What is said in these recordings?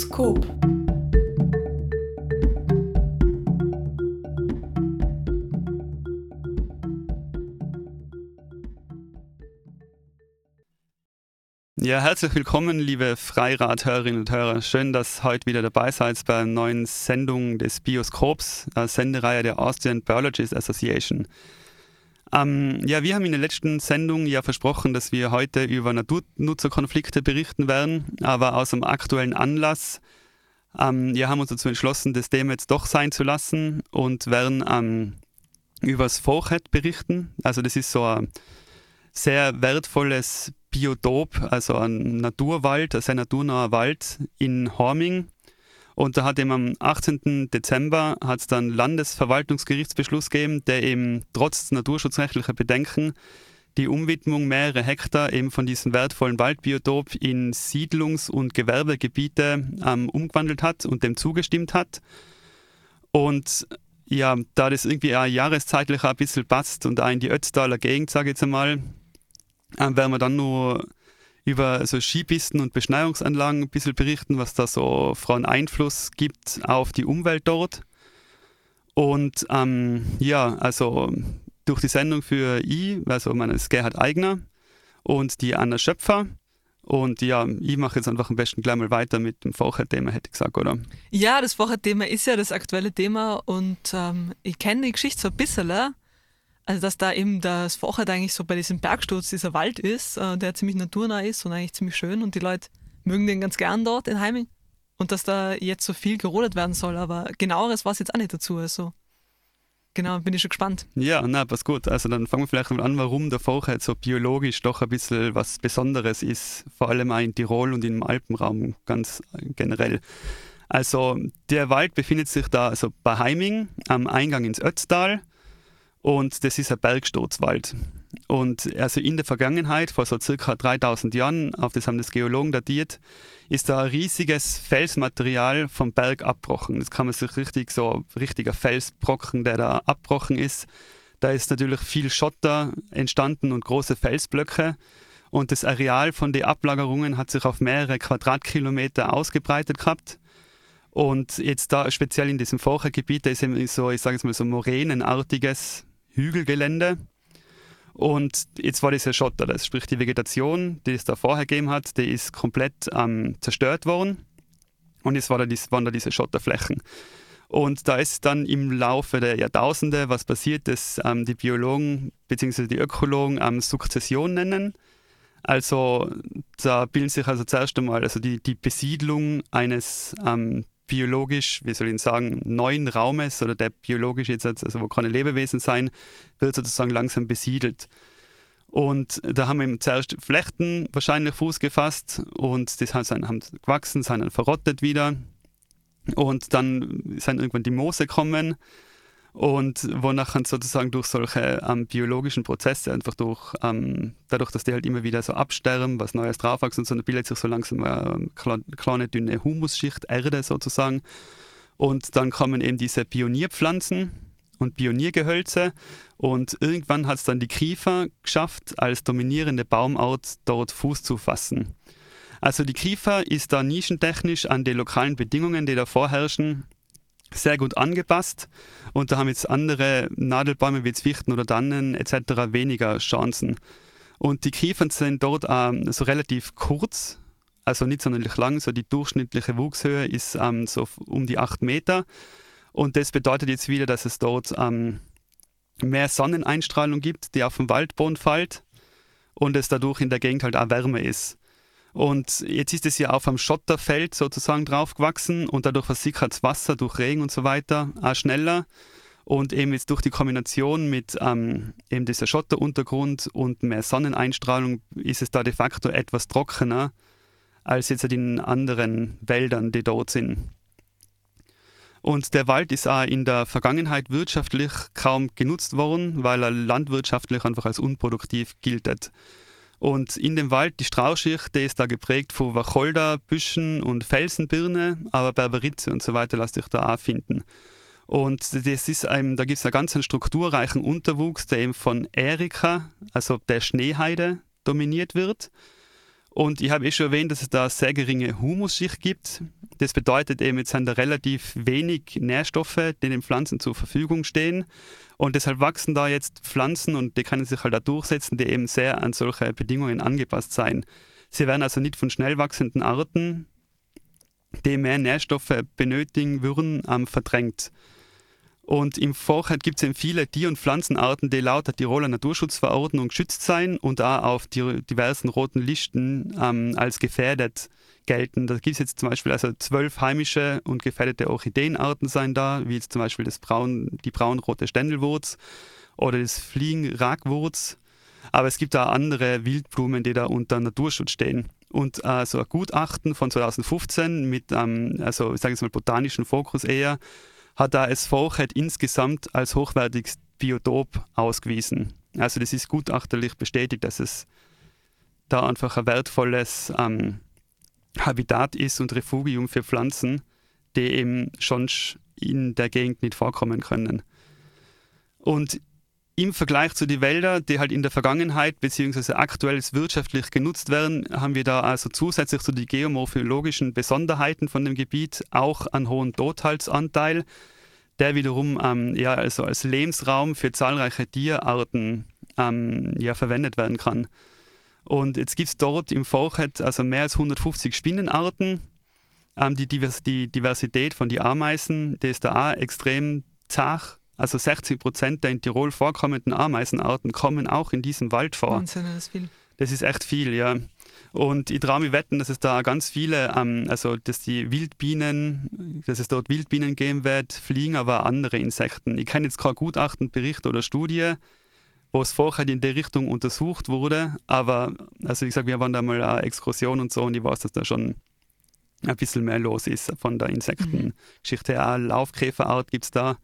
Bioskop. Ja, herzlich willkommen, liebe Freirad-Hörerinnen und Hörer. Schön, dass heute wieder dabei seid bei einer neuen Sendung des Bioskops, Sendereihe der Austrian Biologists Association. Ähm, ja, wir haben in der letzten Sendung ja versprochen, dass wir heute über Naturnutzerkonflikte berichten werden, aber aus einem aktuellen Anlass ähm, ja, haben wir uns dazu entschlossen, das Thema jetzt doch sein zu lassen und werden ähm, über das Vorchet berichten. Also das ist so ein sehr wertvolles Biotop, also ein Naturwald, ein sehr naturnaher Wald in Horming. Und da hat eben am 18. Dezember hat dann Landesverwaltungsgerichtsbeschluss gegeben, der eben trotz naturschutzrechtlicher Bedenken die Umwidmung mehrerer Hektar eben von diesem wertvollen Waldbiotop in Siedlungs- und Gewerbegebiete ähm, umgewandelt hat und dem zugestimmt hat. Und ja, da das irgendwie auch jahreszeitlich ein bisschen passt und auch in die Ötztaler Gegend, sage ich jetzt einmal, ähm, werden wir dann nur über so Skipisten und Beschneiungsanlagen ein bisschen berichten, was da so für einen Einfluss gibt auf die Umwelt dort. Und ähm, ja, also durch die Sendung für I, also meine ist Gerhard Eigner und die Anna Schöpfer. Und ja, ich mache jetzt einfach am besten gleich mal weiter mit dem Vorher-Thema, hätte ich gesagt, oder? Ja, das Vorher-Thema ist ja das aktuelle Thema und ähm, ich kenne die Geschichte so ein bisschen. Also, dass da eben das Vorher eigentlich so bei diesem Bergsturz dieser Wald ist, äh, der ziemlich naturnah ist und eigentlich ziemlich schön und die Leute mögen den ganz gern dort in Heiming. Und dass da jetzt so viel gerodet werden soll, aber genaueres war es jetzt auch nicht dazu. Also, genau, bin ich schon gespannt. Ja, na, passt gut. Also, dann fangen wir vielleicht mal an, warum der Vorher so biologisch doch ein bisschen was Besonderes ist, vor allem auch in Tirol und im Alpenraum ganz generell. Also, der Wald befindet sich da also bei Heiming am Eingang ins Ötztal und das ist ein Bergsturzwald. Und also in der Vergangenheit, vor so circa 3000 Jahren, auf das haben das Geologen datiert, ist da ein riesiges Felsmaterial vom Berg abbrochen. Das kann man sich richtig so, richtiger Felsbrocken, der da abbrochen ist. Da ist natürlich viel Schotter entstanden und große Felsblöcke. Und das Areal von den Ablagerungen hat sich auf mehrere Quadratkilometer ausgebreitet gehabt. Und jetzt da speziell in diesem Vorhergebiet, da ist eben so, ich sage jetzt mal so moränenartiges Hügelgelände. Und jetzt war dieser Schotter, das sprich die Vegetation, die es da vorher gegeben hat, die ist komplett ähm, zerstört worden. Und jetzt war da dies, waren da diese Schotterflächen. Und da ist dann im Laufe der Jahrtausende was passiert, das ähm, die Biologen bzw. die Ökologen ähm, Sukzession nennen. Also da bilden sich also zuerst einmal also die, die Besiedlung eines ähm, biologisch, wie soll ich sagen, neuen Raumes oder der biologisch jetzt, also wo keine Lebewesen sein, wird sozusagen langsam besiedelt. Und da haben wir zuerst Flechten wahrscheinlich Fuß gefasst und das haben gewachsen, sind dann verrottet wieder. Und dann sind irgendwann die Moose gekommen und wonach dann sozusagen durch solche ähm, biologischen Prozesse, einfach durch, ähm, dadurch, dass die halt immer wieder so absterben, was Neues draufwächst und so, dann bildet sich so langsam eine kleine, dünne Humusschicht, Erde sozusagen. Und dann kommen eben diese Pionierpflanzen und Pioniergehölze und irgendwann hat es dann die Kiefer geschafft, als dominierende Baumart dort Fuß zu fassen. Also die Kiefer ist da nischentechnisch an die lokalen Bedingungen, die da vorherrschen, sehr gut angepasst und da haben jetzt andere Nadelbäume wie jetzt Fichten oder Tannen etc. weniger Chancen. Und die Kiefern sind dort ähm, so relativ kurz, also nicht sonderlich lang, so die durchschnittliche Wuchshöhe ist ähm, so um die 8 Meter. Und das bedeutet jetzt wieder, dass es dort ähm, mehr Sonneneinstrahlung gibt, die auf den Waldboden fällt und es dadurch in der Gegend halt auch wärmer ist. Und jetzt ist es ja auf einem Schotterfeld sozusagen draufgewachsen und dadurch versickert das Wasser durch Regen und so weiter auch schneller. Und eben jetzt durch die Kombination mit ähm, eben dieser Schotteruntergrund und mehr Sonneneinstrahlung ist es da de facto etwas trockener als jetzt in anderen Wäldern, die dort sind. Und der Wald ist auch in der Vergangenheit wirtschaftlich kaum genutzt worden, weil er landwirtschaftlich einfach als unproduktiv gilt. Und in dem Wald, die Straußschicht, die ist da geprägt von Wacholder, Büschen und Felsenbirne, aber Berberitze und so weiter lässt sich da auch finden. Und das ist ein, da gibt es einen ganz strukturreichen Unterwuchs, der eben von Erika, also der Schneeheide, dominiert wird. Und ich habe eh schon erwähnt, dass es da sehr geringe Humusschicht gibt. Das bedeutet eben, jetzt sind da relativ wenig Nährstoffe, die den Pflanzen zur Verfügung stehen. Und deshalb wachsen da jetzt Pflanzen und die können sich halt da durchsetzen, die eben sehr an solche Bedingungen angepasst sein. Sie werden also nicht von schnell wachsenden Arten, die mehr Nährstoffe benötigen würden, ähm, verdrängt. Und im Vorhinein gibt es eben viele Tier- und Pflanzenarten, die laut der Tiroler Naturschutzverordnung geschützt sein und auch auf die diversen roten Listen ähm, als gefährdet gelten. Da gibt es jetzt zum Beispiel also zwölf heimische und gefährdete Orchideenarten sein da, wie jetzt zum Beispiel das Braun, die braunrote Ständelwurz oder das Fliegenragwurz. Aber es gibt auch andere Wildblumen, die da unter Naturschutz stehen. Und äh, so ein Gutachten von 2015 mit, ähm, also ich sage jetzt mal botanischen Fokus eher, hat das Vorchet insgesamt als hochwertiges Biotop ausgewiesen. Also das ist gutachterlich bestätigt, dass es da einfach ein wertvolles ähm, Habitat ist und Refugium für Pflanzen, die eben schon in der Gegend nicht vorkommen können. Und im Vergleich zu den Wäldern, die halt in der Vergangenheit bzw. aktuell wirtschaftlich genutzt werden, haben wir da also zusätzlich zu den geomorphologischen Besonderheiten von dem Gebiet auch einen hohen Tothaltsanteil, der wiederum ähm, ja, also als Lebensraum für zahlreiche Tierarten ähm, ja, verwendet werden kann. Und jetzt gibt es dort im Vorchet also mehr als 150 Spinnenarten. Ähm, die, Divers die Diversität von den Ameisen, die ist da auch extrem zart also 60 Prozent der in Tirol vorkommenden Ameisenarten kommen auch in diesem Wald vor. Wahnsinn, das ist viel. Das ist echt viel, ja. Und ich traue mich wetten, dass es da ganz viele, ähm, also dass die Wildbienen, dass es dort Wildbienen geben wird, fliegen aber andere Insekten. Ich kenne jetzt kein Gutachten, Bericht oder Studie, wo es vorher in der Richtung untersucht wurde, aber also ich sage, wir waren da mal eine Exkursion und so und ich weiß, dass da schon ein bisschen mehr los ist von der Insektengeschichte. Mhm. Laufkäferart gibt es da.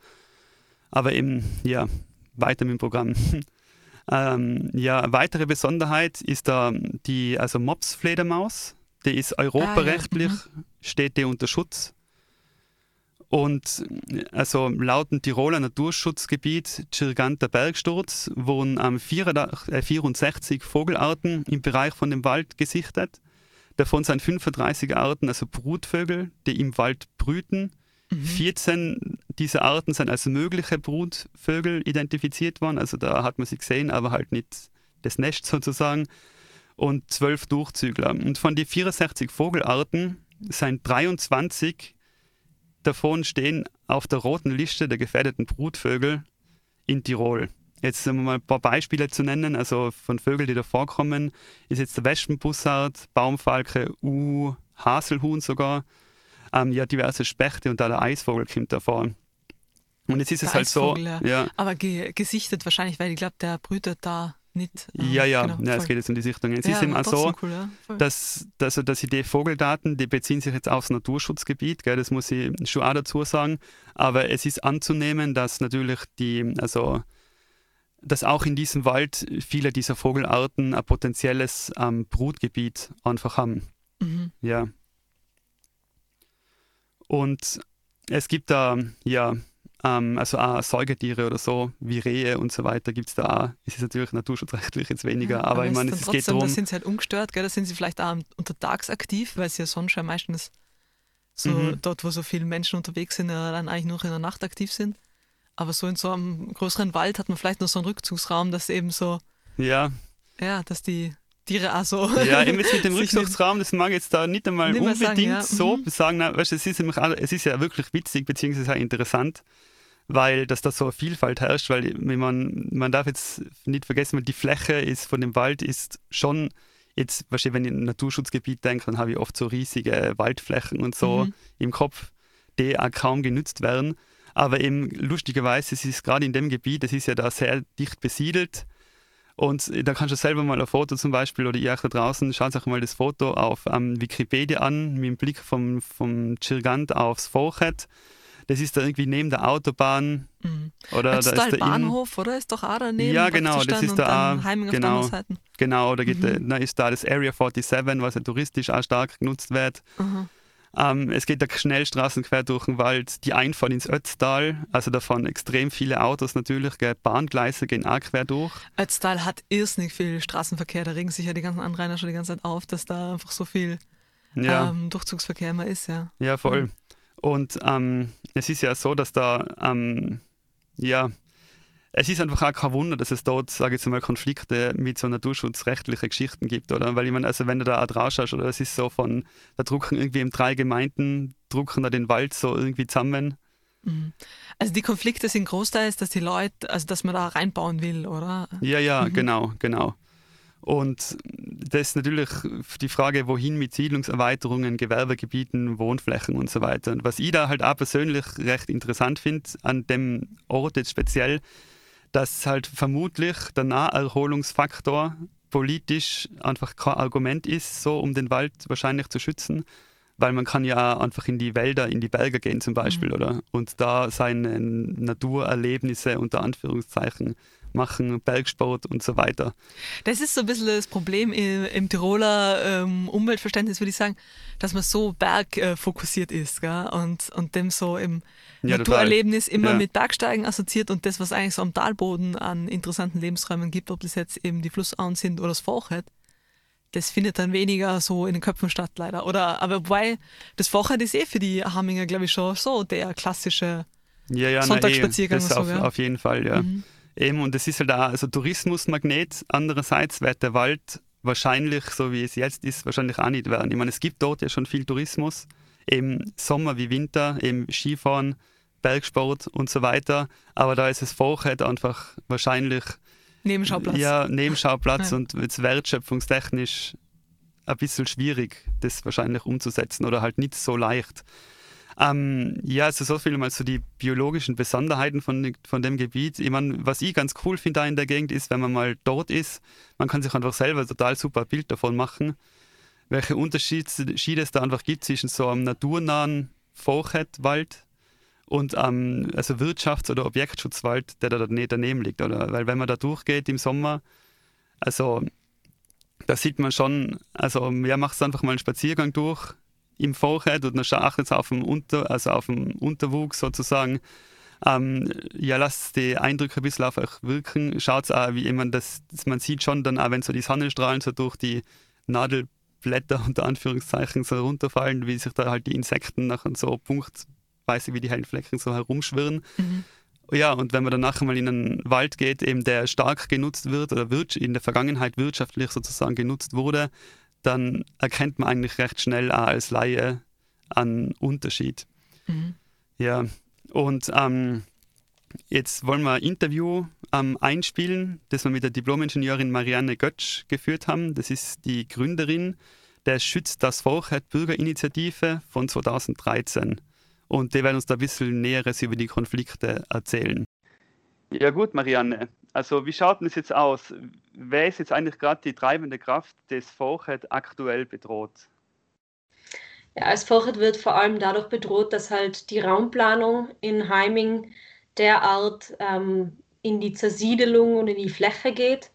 Aber eben, ja, weiter mit dem Programm. ähm, ja, weitere Besonderheit ist da die also Mops-Fledermaus. Die ist europarechtlich, ah, ja. mhm. steht die unter Schutz. Und also laut dem Tiroler Naturschutzgebiet Chirganter Bergsturz wurden ähm, 64 Vogelarten im Bereich von dem Wald gesichtet. Davon sind 35 Arten, also Brutvögel, die im Wald brüten. Mhm. 14 dieser Arten sind als mögliche Brutvögel identifiziert worden. Also da hat man sie gesehen, aber halt nicht das Nest sozusagen. Und 12 Durchzügler. Und von den 64 Vogelarten sind 23 davon stehen auf der roten Liste der gefährdeten Brutvögel in Tirol. Jetzt um mal ein paar Beispiele zu nennen, also von Vögeln, die da vorkommen, ist jetzt der Wespenbussard, Baumfalke, U, Haselhuhn sogar, ähm, ja, diverse Spechte und da der Eisvogel kommt davor. Und jetzt ist der es halt so. Ja. ja. Aber ge gesichtet wahrscheinlich, weil ich glaube, der brütet da nicht. Ähm, ja, ja, genau, ja, es geht jetzt um die Sichtung. Es ja, ist eben auch so, cool, ja, dass, dass, dass die Vogeldaten, die beziehen sich jetzt aufs Naturschutzgebiet, gell, das muss ich schon auch dazu sagen. Aber es ist anzunehmen, dass natürlich die, also dass auch in diesem Wald viele dieser Vogelarten ein potenzielles ähm, Brutgebiet einfach haben. Mhm. Ja. Und es gibt da, ja, ähm, also auch Säugetiere oder so, wie Rehe und so weiter, gibt es da auch. Es ist natürlich naturschutzrechtlich jetzt weniger, ja, aber, aber ich meine, es trotzdem, geht darum. Da sind sie halt ungestört, gell? da sind sie vielleicht auch untertags aktiv, weil sie ja sonst schon meistens so mhm. dort, wo so viele Menschen unterwegs sind, ja dann eigentlich nur in der Nacht aktiv sind. Aber so in so einem größeren Wald hat man vielleicht noch so einen Rückzugsraum, dass eben so. Ja. Ja, dass die Tiere auch so. Ja, eben mit dem Rückzugsraum, das mag ich jetzt da nicht einmal nicht unbedingt sagen, ja. so mhm. sagen. weißt, es, ist auch, es ist ja wirklich witzig, beziehungsweise auch interessant, weil dass da so eine Vielfalt herrscht, weil man, man darf jetzt nicht vergessen, die Fläche ist von dem Wald ist schon jetzt, wahrscheinlich, wenn ich ein Naturschutzgebiet denke, dann habe ich oft so riesige Waldflächen und so mhm. im Kopf, die auch kaum genützt werden. Aber eben lustigerweise, es ist gerade in dem Gebiet, es ist ja da sehr dicht besiedelt und da kannst du selber mal ein Foto zum Beispiel oder ihr euch da draußen, schaut euch mal das Foto auf ähm, Wikipedia an, mit dem Blick vom, vom Chirgant aufs Vorchet. Das ist da irgendwie neben der Autobahn. Mhm. Oder da ist der Bahnhof, oder? Ist doch auch daneben. Ja, genau, das ist da auch. Genau, genau, da, geht, mhm. da ist da das Area 47, was ja touristisch auch stark genutzt wird. Mhm. Ähm, es geht da Schnellstraßen quer durch den Wald, die Einfahrt ins Ötztal, also davon extrem viele Autos natürlich, gell? Bahngleise gehen auch quer durch. Ötztal hat irrsinnig viel Straßenverkehr, da regen sich ja die ganzen Anrainer schon die ganze Zeit auf, dass da einfach so viel ja. ähm, Durchzugsverkehr immer ist, ja. Ja, voll. Mhm. Und ähm, es ist ja so, dass da, ähm, ja, es ist einfach auch kein Wunder, dass es dort, sage ich jetzt mal, Konflikte mit so naturschutzrechtlichen Geschichten gibt, oder? Weil ich meine, also wenn du da auch drauf schaust, oder es ist so von, da drucken irgendwie in drei Gemeinden, drucken da den Wald so irgendwie zusammen. Mhm. Also die Konflikte sind großteils, dass die Leute, also dass man da reinbauen will, oder? Ja, ja, mhm. genau, genau. Und das ist natürlich die Frage, wohin mit Siedlungserweiterungen, Gewerbegebieten, Wohnflächen und so weiter. Und was ich da halt auch persönlich recht interessant finde an dem Ort jetzt speziell, dass halt vermutlich der Naherholungsfaktor politisch einfach kein Argument ist, so um den Wald wahrscheinlich zu schützen, weil man kann ja einfach in die Wälder, in die Berge gehen zum Beispiel, mhm. oder? Und da seine Naturerlebnisse unter Anführungszeichen machen, Bergsport und so weiter. Das ist so ein bisschen das Problem im, im Tiroler ähm, Umweltverständnis, würde ich sagen, dass man so bergfokussiert äh, ist gell? Und, und dem so im ja, Naturerlebnis immer ja. mit Bergsteigen assoziiert und das, was eigentlich so am Talboden an interessanten Lebensräumen gibt, ob das jetzt eben die Flussauen sind oder das Vorchet, das findet dann weniger so in den Köpfen statt, leider. Oder, aber wobei, das Vorchet ist eh für die Hamminger, glaube ich, schon so der klassische ja, ja, Sonntagsspaziergang. Na, eh, das auf, auf, jeden Fall, ja. Mhm. Eben, und es ist halt auch also Tourismusmagnet. Andererseits wird der Wald wahrscheinlich, so wie es jetzt ist, wahrscheinlich auch nicht werden. Ich meine, es gibt dort ja schon viel Tourismus, eben Sommer wie Winter, eben Skifahren, Bergsport und so weiter. Aber da ist es vorher einfach wahrscheinlich Nebenschauplatz. Ja, Nebenschauplatz ja. und jetzt wertschöpfungstechnisch ein bisschen schwierig, das wahrscheinlich umzusetzen oder halt nicht so leicht. Ähm, ja, also so viel mal zu die biologischen Besonderheiten von, von dem Gebiet. Ich meine, was ich ganz cool finde da in der Gegend ist, wenn man mal dort ist, man kann sich einfach selber total super Bild davon machen, welche Unterschiede es da einfach gibt zwischen so einem naturnahen Vorchetwald und ähm, also Wirtschafts- oder Objektschutzwald, der da daneben liegt. Oder? Weil wenn man da durchgeht im Sommer, also da sieht man schon, also ja, macht einfach mal einen Spaziergang durch im Vorher und dann achtet auf den, Unter, also auf den Unterwuchs sozusagen. Ähm, ja, lasst die Eindrücke ein bisschen auf euch wirken. Schaut auch, wie immer das, man sieht schon dann auch, wenn so die Sonnenstrahlen so durch die Nadelblätter unter Anführungszeichen so runterfallen, wie sich da halt die Insekten nachher so punktweise wie die hellen Flecken so herumschwirren. Mhm. Ja, und wenn man dann nachher mal in einen Wald geht, eben der stark genutzt wird oder in der Vergangenheit wirtschaftlich sozusagen genutzt wurde, dann erkennt man eigentlich recht schnell auch als Laie einen Unterschied. Mhm. Ja, und ähm, jetzt wollen wir ein Interview ähm, einspielen, das wir mit der Diplomingenieurin Marianne Götsch geführt haben. Das ist die Gründerin der Schützt das Vorchet Bürgerinitiative von 2013. Und die werden uns da ein bisschen Näheres über die Konflikte erzählen. Ja gut, Marianne. Also wie schaut es jetzt aus? Wer ist jetzt eigentlich gerade die treibende Kraft des Vorchet aktuell bedroht? Ja, das Vorchet wird vor allem dadurch bedroht, dass halt die Raumplanung in Heiming derart ähm, in die Zersiedelung und in die Fläche geht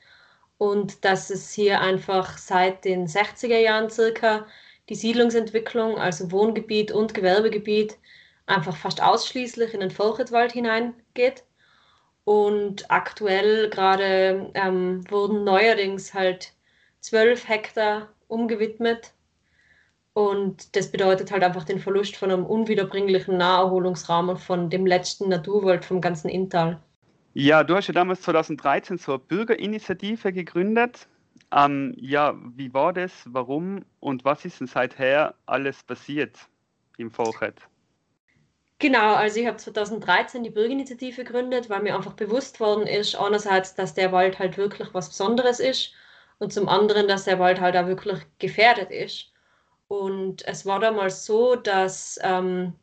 und dass es hier einfach seit den 60er Jahren circa die Siedlungsentwicklung, also Wohngebiet und Gewerbegebiet, einfach fast ausschließlich in den Vorchetwald hineingeht. Und aktuell gerade ähm, wurden neuerdings halt zwölf Hektar umgewidmet. Und das bedeutet halt einfach den Verlust von einem unwiederbringlichen Naherholungsraum und von dem letzten Naturwald vom ganzen Inntal. Ja, du hast ja damals 2013 so Bürgerinitiative gegründet. Ähm, ja, wie war das, warum und was ist denn seither alles passiert im Vorchat? Genau, also ich habe 2013 die Bürgerinitiative gegründet, weil mir einfach bewusst worden ist, einerseits, dass der Wald halt wirklich was Besonderes ist und zum anderen, dass der Wald halt auch wirklich gefährdet ist. Und es war damals so, dass ähm,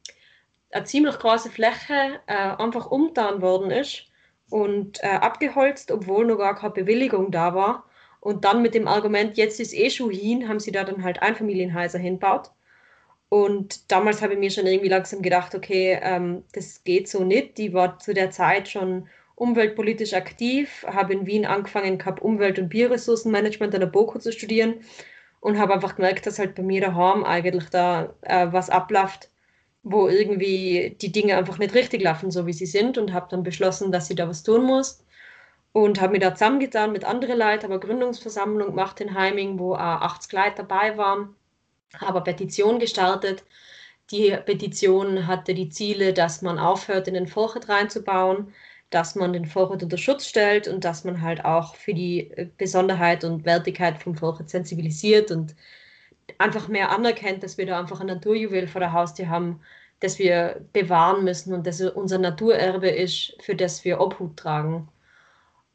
eine ziemlich große Fläche äh, einfach umgetan worden ist und äh, abgeholzt, obwohl noch gar keine Bewilligung da war. Und dann mit dem Argument, jetzt ist eh schon hin, haben sie da dann halt Einfamilienhäuser hinbaut. Und damals habe ich mir schon irgendwie langsam gedacht, okay, ähm, das geht so nicht. Die war zu der Zeit schon umweltpolitisch aktiv, habe in Wien angefangen gehabt, Umwelt- und Bioressourcenmanagement an der BOKU zu studieren und habe einfach gemerkt, dass halt bei mir daheim eigentlich da äh, was abläuft, wo irgendwie die Dinge einfach nicht richtig laufen, so wie sie sind und habe dann beschlossen, dass ich da was tun muss und habe mich da zusammengetan mit anderen Leuten, aber Gründungsversammlung gemacht in Heiming, wo auch 80 Leute dabei waren, eine Petition gestartet. Die Petition hatte die Ziele, dass man aufhört, in den Vorrat reinzubauen, dass man den Vorrat unter Schutz stellt und dass man halt auch für die äh, Besonderheit und Wertigkeit vom Vorrat sensibilisiert und einfach mehr anerkennt, dass wir da einfach ein Naturjuwel vor der Haustür haben, das wir bewahren müssen und das unser Naturerbe ist, für das wir Obhut tragen.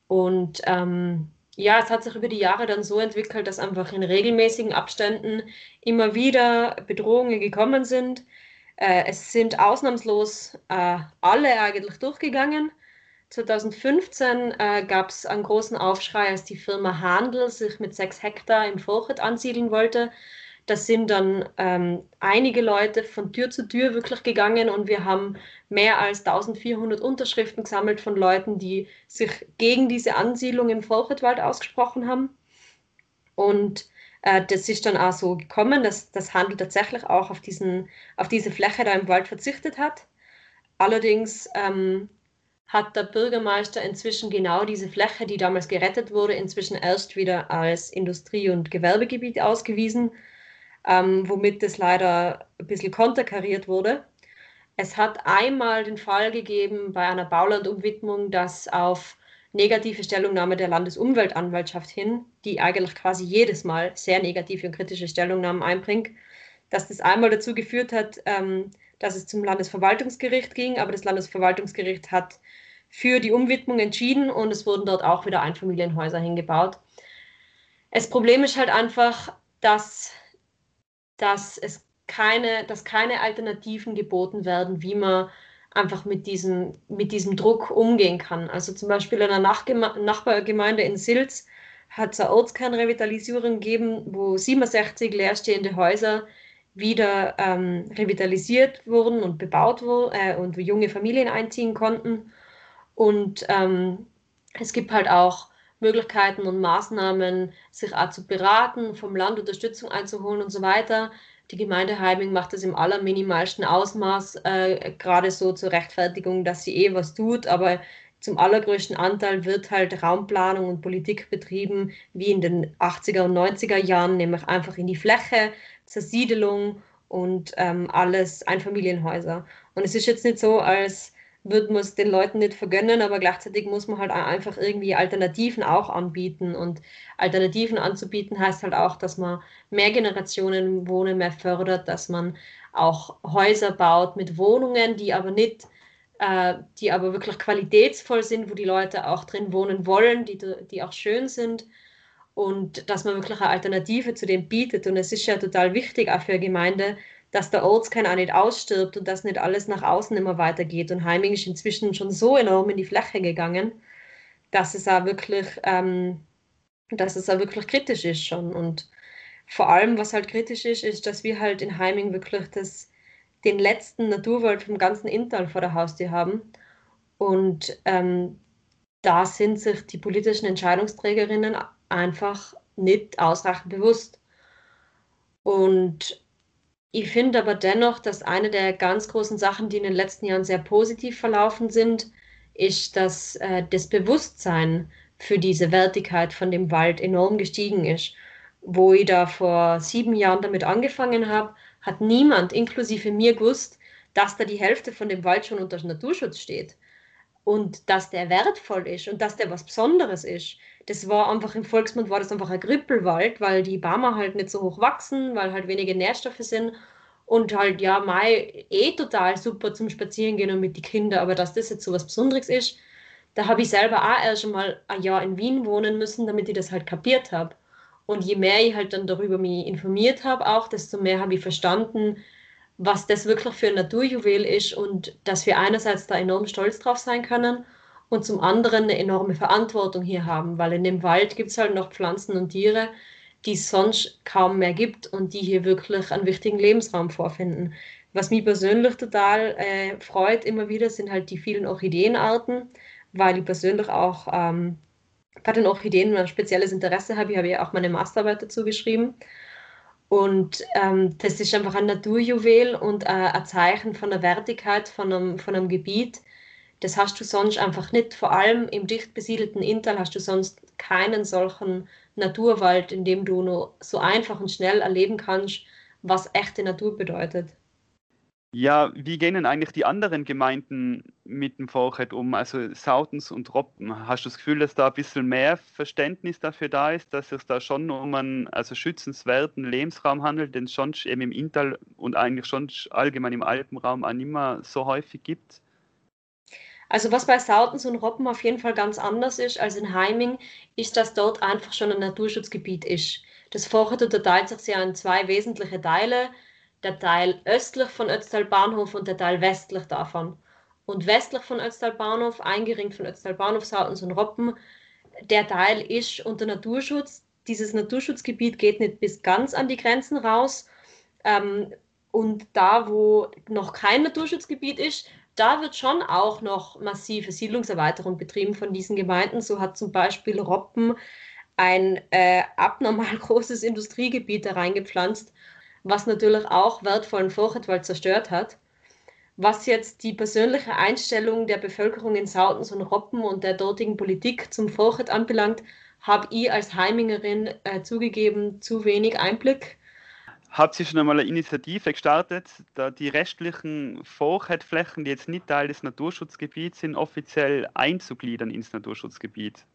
Und ähm, ja, es hat sich über die Jahre dann so entwickelt, dass einfach in regelmäßigen Abständen immer wieder Bedrohungen gekommen sind. Äh, es sind ausnahmslos äh, alle eigentlich durchgegangen. 2015 äh, gab es einen großen Aufschrei, als die Firma Handel sich mit sechs Hektar im Vorchet ansiedeln wollte. Das sind dann ähm, einige Leute von Tür zu Tür wirklich gegangen und wir haben mehr als 1400 Unterschriften gesammelt von Leuten, die sich gegen diese Ansiedlung im Vorchetwald ausgesprochen haben. Und äh, das ist dann auch so gekommen, dass das Handel tatsächlich auch auf, diesen, auf diese Fläche da im Wald verzichtet hat. Allerdings ähm, hat der Bürgermeister inzwischen genau diese Fläche, die damals gerettet wurde, inzwischen erst wieder als Industrie- und Gewerbegebiet ausgewiesen, ähm, womit das leider ein bisschen konterkariert wurde. Es hat einmal den Fall gegeben bei einer Baulandumwidmung, dass auf negative Stellungnahme der Landesumweltanwaltschaft hin, die eigentlich quasi jedes Mal sehr negative und kritische Stellungnahmen einbringt, dass das einmal dazu geführt hat, ähm, dass es zum Landesverwaltungsgericht ging, aber das Landesverwaltungsgericht hat für die Umwidmung entschieden und es wurden dort auch wieder Einfamilienhäuser hingebaut. Das Problem ist halt einfach, dass, dass es keine, dass keine Alternativen geboten werden, wie man einfach mit diesem, mit diesem Druck umgehen kann. Also zum Beispiel in einer Nachbargemeinde in Silz hat es eine Ortskernrevitalisierung gegeben, wo 67 leerstehende Häuser wieder ähm, revitalisiert wurden und bebaut wurden äh, und junge Familien einziehen konnten. Und ähm, es gibt halt auch Möglichkeiten und Maßnahmen, sich auch zu beraten, vom Land Unterstützung einzuholen und so weiter. Die Gemeinde Heiming macht das im allerminimalsten Ausmaß, äh, gerade so zur Rechtfertigung, dass sie eh was tut, aber zum allergrößten Anteil wird halt Raumplanung und Politik betrieben, wie in den 80er und 90er Jahren, nämlich einfach in die Fläche, Zersiedelung und ähm, alles Einfamilienhäuser. Und es ist jetzt nicht so, als wird man es den Leuten nicht vergönnen, aber gleichzeitig muss man halt einfach irgendwie Alternativen auch anbieten. Und Alternativen anzubieten heißt halt auch, dass man mehr Generationen Wohnen mehr fördert, dass man auch Häuser baut mit Wohnungen, die aber nicht, äh, die aber wirklich qualitätsvoll sind, wo die Leute auch drin wohnen wollen, die, die auch schön sind und dass man wirklich eine Alternative zu dem bietet. Und es ist ja total wichtig auch für eine Gemeinde, dass der Ortskern auch nicht ausstirbt und dass nicht alles nach außen immer weitergeht. Und Heiming ist inzwischen schon so enorm in die Fläche gegangen, dass es auch wirklich, ähm, dass es auch wirklich kritisch ist schon. Und vor allem, was halt kritisch ist, ist, dass wir halt in Heiming wirklich das, den letzten Naturwald vom ganzen Inntal vor der Haustür haben. Und ähm, da sind sich die politischen Entscheidungsträgerinnen einfach nicht ausreichend bewusst. Und ich finde aber dennoch, dass eine der ganz großen Sachen, die in den letzten Jahren sehr positiv verlaufen sind, ist, dass äh, das Bewusstsein für diese Wertigkeit von dem Wald enorm gestiegen ist. Wo ich da vor sieben Jahren damit angefangen habe, hat niemand, inklusive mir, gewusst, dass da die Hälfte von dem Wald schon unter Naturschutz steht. Und dass der wertvoll ist und dass der was Besonderes ist. Das war einfach im Volksmund war das einfach ein Grippelwald, weil die Bäume halt nicht so hoch wachsen, weil halt wenige Nährstoffe sind und halt ja Mai eh total super zum Spazierengehen und mit den Kindern, aber dass das jetzt so was Besonderes ist, da habe ich selber auch erst mal ein Jahr in Wien wohnen müssen, damit ich das halt kapiert habe. Und je mehr ich halt dann darüber mich informiert habe, auch desto mehr habe ich verstanden, was das wirklich für ein Naturjuwel ist und dass wir einerseits da enorm stolz drauf sein können und zum anderen eine enorme Verantwortung hier haben, weil in dem Wald gibt es halt noch Pflanzen und Tiere, die es sonst kaum mehr gibt und die hier wirklich einen wichtigen Lebensraum vorfinden. Was mich persönlich total äh, freut immer wieder, sind halt die vielen Orchideenarten, weil ich persönlich auch ähm, bei den Orchideen ein spezielles Interesse habe. Ich habe ja auch meine Masterarbeit dazu geschrieben. Und ähm, das ist einfach ein Naturjuwel und äh, ein Zeichen von der Wertigkeit von einem, von einem Gebiet. Das hast du sonst einfach nicht. Vor allem im dicht besiedelten Inntal hast du sonst keinen solchen Naturwald, in dem du nur so einfach und schnell erleben kannst, was echte Natur bedeutet. Ja, wie gehen denn eigentlich die anderen Gemeinden mit dem Vorchat um, also Sautens und Roppen? Hast du das Gefühl, dass da ein bisschen mehr Verständnis dafür da ist, dass es da schon um einen also schützenswerten Lebensraum handelt, den es schon eben im Inntal und eigentlich schon allgemein im Alpenraum auch nicht mehr so häufig gibt? Also was bei Sautens und Roppen auf jeden Fall ganz anders ist als in Heiming, ist, dass dort einfach schon ein Naturschutzgebiet ist. Das Vorchat unterteilt sich ja in zwei wesentliche Teile der Teil östlich von Ötztal Bahnhof und der Teil westlich davon. Und westlich von Ötztal Bahnhof, eingeringt von Ötztal Bahnhof, Sautens und Roppen, der Teil ist unter Naturschutz. Dieses Naturschutzgebiet geht nicht bis ganz an die Grenzen raus. Ähm, und da, wo noch kein Naturschutzgebiet ist, da wird schon auch noch massive Siedlungserweiterung betrieben von diesen Gemeinden. So hat zum Beispiel Roppen ein äh, abnormal großes Industriegebiet da reingepflanzt was natürlich auch wertvollen Furchetwald zerstört hat. Was jetzt die persönliche Einstellung der Bevölkerung in Sautens und Roppen und der dortigen Politik zum Furchet anbelangt, habe ich als Heimingerin äh, zugegeben zu wenig Einblick. Habt ihr schon einmal eine Initiative gestartet, da die restlichen Vorheitflächen, die jetzt nicht Teil des Naturschutzgebiets sind, offiziell einzugliedern ins Naturschutzgebiet?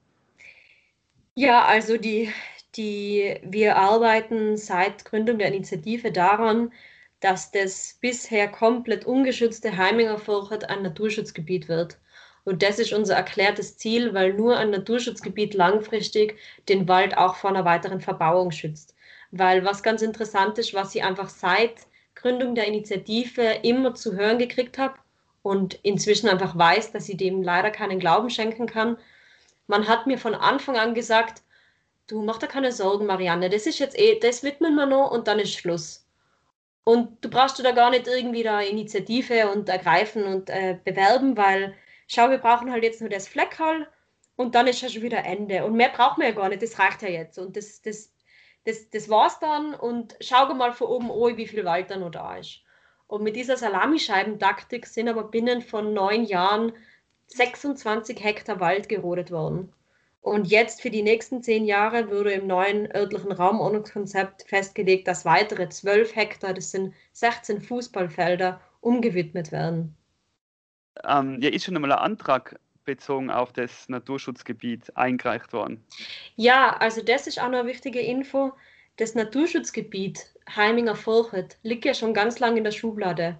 Ja, also die, die, wir arbeiten seit Gründung der Initiative daran, dass das bisher komplett ungeschützte Heiminger Vorort ein Naturschutzgebiet wird. Und das ist unser erklärtes Ziel, weil nur ein Naturschutzgebiet langfristig den Wald auch vor einer weiteren Verbauung schützt. Weil was ganz interessant ist, was ich einfach seit Gründung der Initiative immer zu hören gekriegt habe und inzwischen einfach weiß, dass ich dem leider keinen Glauben schenken kann. Man hat mir von Anfang an gesagt, du mach dir keine Sorgen, Marianne, das ist jetzt eh, das widmen wir noch und dann ist Schluss. Und du brauchst du da gar nicht irgendwie da Initiative und ergreifen und äh, bewerben, weil schau, wir brauchen halt jetzt nur das Fleckhall und dann ist ja schon wieder Ende. Und mehr brauchen wir ja gar nicht, das reicht ja jetzt. Und das, das, das, das war's dann und schau mal von oben an, wie viel Wald da noch da ist. Und mit dieser Salamischeibentaktik sind aber binnen von neun Jahren 26 Hektar Wald gerodet worden. Und jetzt für die nächsten zehn Jahre wurde im neuen örtlichen Raumordnungskonzept festgelegt, dass weitere zwölf Hektar, das sind 16 Fußballfelder, umgewidmet werden. Ähm, ja, ist schon einmal ein Antrag bezogen auf das Naturschutzgebiet eingereicht worden? Ja, also das ist auch noch eine wichtige Info. Das Naturschutzgebiet Heiminger Forchet liegt ja schon ganz lange in der Schublade.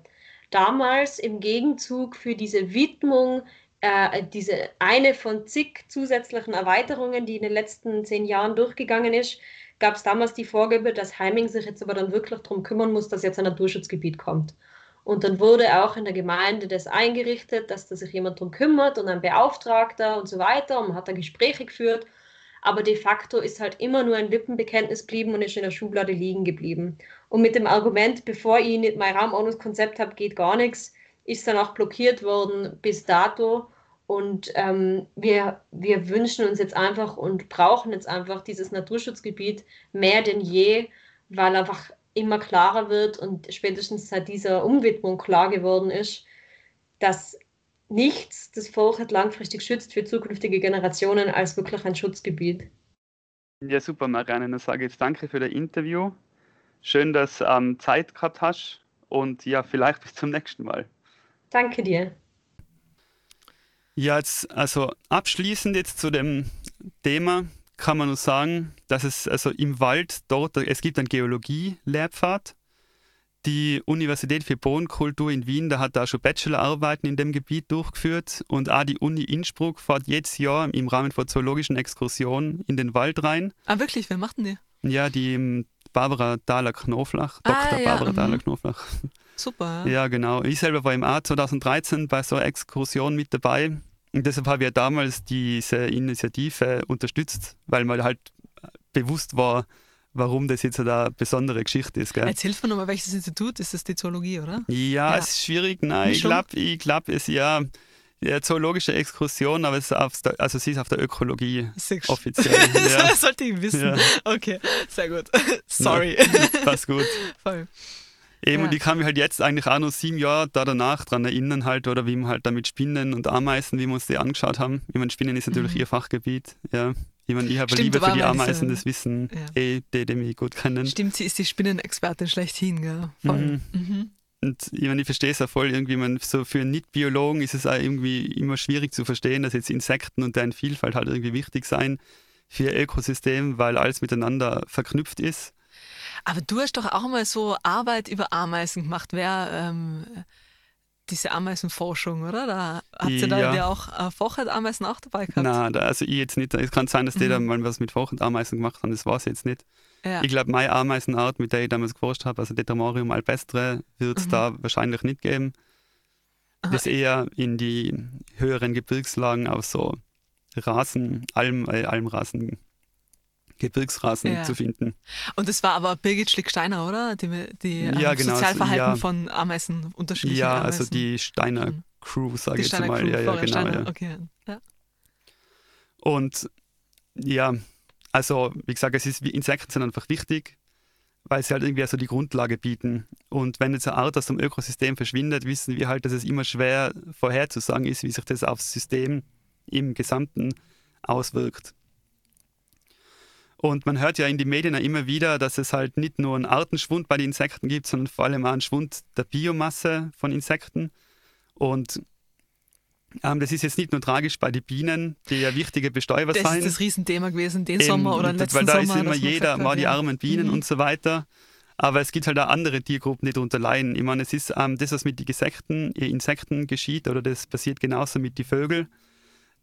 Damals im Gegenzug für diese Widmung äh, diese eine von zig zusätzlichen Erweiterungen, die in den letzten zehn Jahren durchgegangen ist, gab es damals die Vorgabe, dass Heiming sich jetzt aber dann wirklich darum kümmern muss, dass jetzt ein Naturschutzgebiet kommt. Und dann wurde auch in der Gemeinde das eingerichtet, dass da sich jemand darum kümmert und ein Beauftragter und so weiter. Und man hat da Gespräche geführt. Aber de facto ist halt immer nur ein Lippenbekenntnis geblieben und ist in der Schublade liegen geblieben. Und mit dem Argument, bevor ich nicht mein Raumordnungskonzept habe, geht gar nichts, ist dann auch blockiert worden bis dato. Und ähm, wir, wir wünschen uns jetzt einfach und brauchen jetzt einfach dieses Naturschutzgebiet mehr denn je, weil einfach immer klarer wird und spätestens seit dieser Umwidmung klar geworden ist, dass nichts das Volk langfristig schützt für zukünftige Generationen als wirklich ein Schutzgebiet. Ja, super, Marianne. Dann sage ich jetzt danke für das Interview. Schön, dass du ähm, Zeit gehabt hast und ja, vielleicht bis zum nächsten Mal. Danke dir. Ja, jetzt, also abschließend jetzt zu dem Thema kann man nur sagen, dass es also im Wald dort, es gibt einen Geologie-Lehrpfad. Die Universität für Bodenkultur in Wien, da hat da schon Bachelorarbeiten in dem Gebiet durchgeführt und auch die Uni Innsbruck fährt jedes Jahr im Rahmen von zoologischen Exkursionen in den Wald rein. Ah, wirklich? Wer macht denn die? Ja, die ähm, Barbara Dahler-Knoflach, Dr. Ah, ja, Barbara mhm. Dahler-Knoflach. Super. Ja, genau. Ich selber war im A 2013 bei so einer Exkursion mit dabei. Und deshalb habe ich ja damals diese Initiative unterstützt, weil man halt bewusst war, warum das jetzt eine besondere Geschichte ist. Gell? Jetzt hilf mir nochmal, welches Institut ist das die Zoologie, oder? Ja, ja. es ist schwierig. Nein, ich glaube, ich glaub, es ja. Ja, zoologische Exkursion, aber es ist auf der, also sie ist auf der Ökologie offiziell. Ja. das sollte ich wissen. Ja. Okay, sehr gut. Sorry. Passt gut. Voll. Eben, Ja. und ich kann mich halt jetzt eigentlich auch noch sieben Jahre da danach dran erinnern, halt, oder wie wir halt da mit Spinnen und Ameisen, wie wir uns die angeschaut haben. Ich meine, Spinnen ist natürlich Mhm. ihr Fachgebiet. Ja. Ich meine, ich habe Stimmt, Liebe für die Ameisen- Ameisen, das wissen Ja. eh die, die mich gut kennen. Stimmt, sie ist die Spinnenexpertin schlechthin, gell? Voll. Mhm. Mhm. Und ich meine, ich verstehe es ja voll, irgendwie, man, so für einen Nicht-Biologen ist es auch irgendwie immer schwierig zu verstehen, dass jetzt Insekten und deren Vielfalt halt irgendwie wichtig sein für ihr Ökosystem, weil alles miteinander verknüpft ist. Aber du hast doch auch mal so Arbeit über Ameisen gemacht. Wer ähm, diese Ameisenforschung, oder? Da habt ihr da Ja. ja auch äh, Vorrat-Ameisen auch dabei gehabt? Na, da, also ich jetzt nicht. Es kann sein, dass die Mhm. da mal was mit Ameisen gemacht haben, das war es jetzt nicht. Ja. Ich glaube, meine Ameisenart, mit der ich damals geforscht habe, also Tetramorium albestre, wird es Mhm. da wahrscheinlich nicht geben. Aha. Das eher in die höheren Gebirgslagen auf so Rasen, Alm, äh, Almrasen, Gebirgsrasen Ja. zu finden. Und das war aber Birgit Schlick-Steiner, oder? Die, die ähm, Ja, genau, Sozialverhalten ja. von Ameisen, unterschiedlichen Ja, Ameisen. also die Steiner Mhm. Crew, sage ich jetzt mal. Crew, Ja, ja, genau. Steiner. Ja. Okay. Ja. Und ja, also wie gesagt, es ist, Insekten sind einfach wichtig, weil sie halt irgendwie so die Grundlage bieten. Und wenn jetzt eine Art aus dem Ökosystem verschwindet, wissen wir halt, dass es immer schwer vorherzusagen ist, wie sich das aufs System im Gesamten auswirkt. Und man hört ja in den Medien ja immer wieder, dass es halt nicht nur einen Artenschwund bei den Insekten gibt, sondern vor allem auch einen Schwund der Biomasse von Insekten. Und ähm, das ist jetzt nicht nur tragisch bei den Bienen, die ja wichtige Bestäuber Das sind. ist das Riesenthema gewesen, den Sommer oder letzten Weil da Sommer. ist immer jeder, mal die armen Bienen Mhm. und so weiter. Aber es gibt halt auch andere Tiergruppen, die darunter leiden. Ich meine, es ist ähm, das, was mit den Insekten, Insekten geschieht, oder das passiert genauso mit den Vögeln.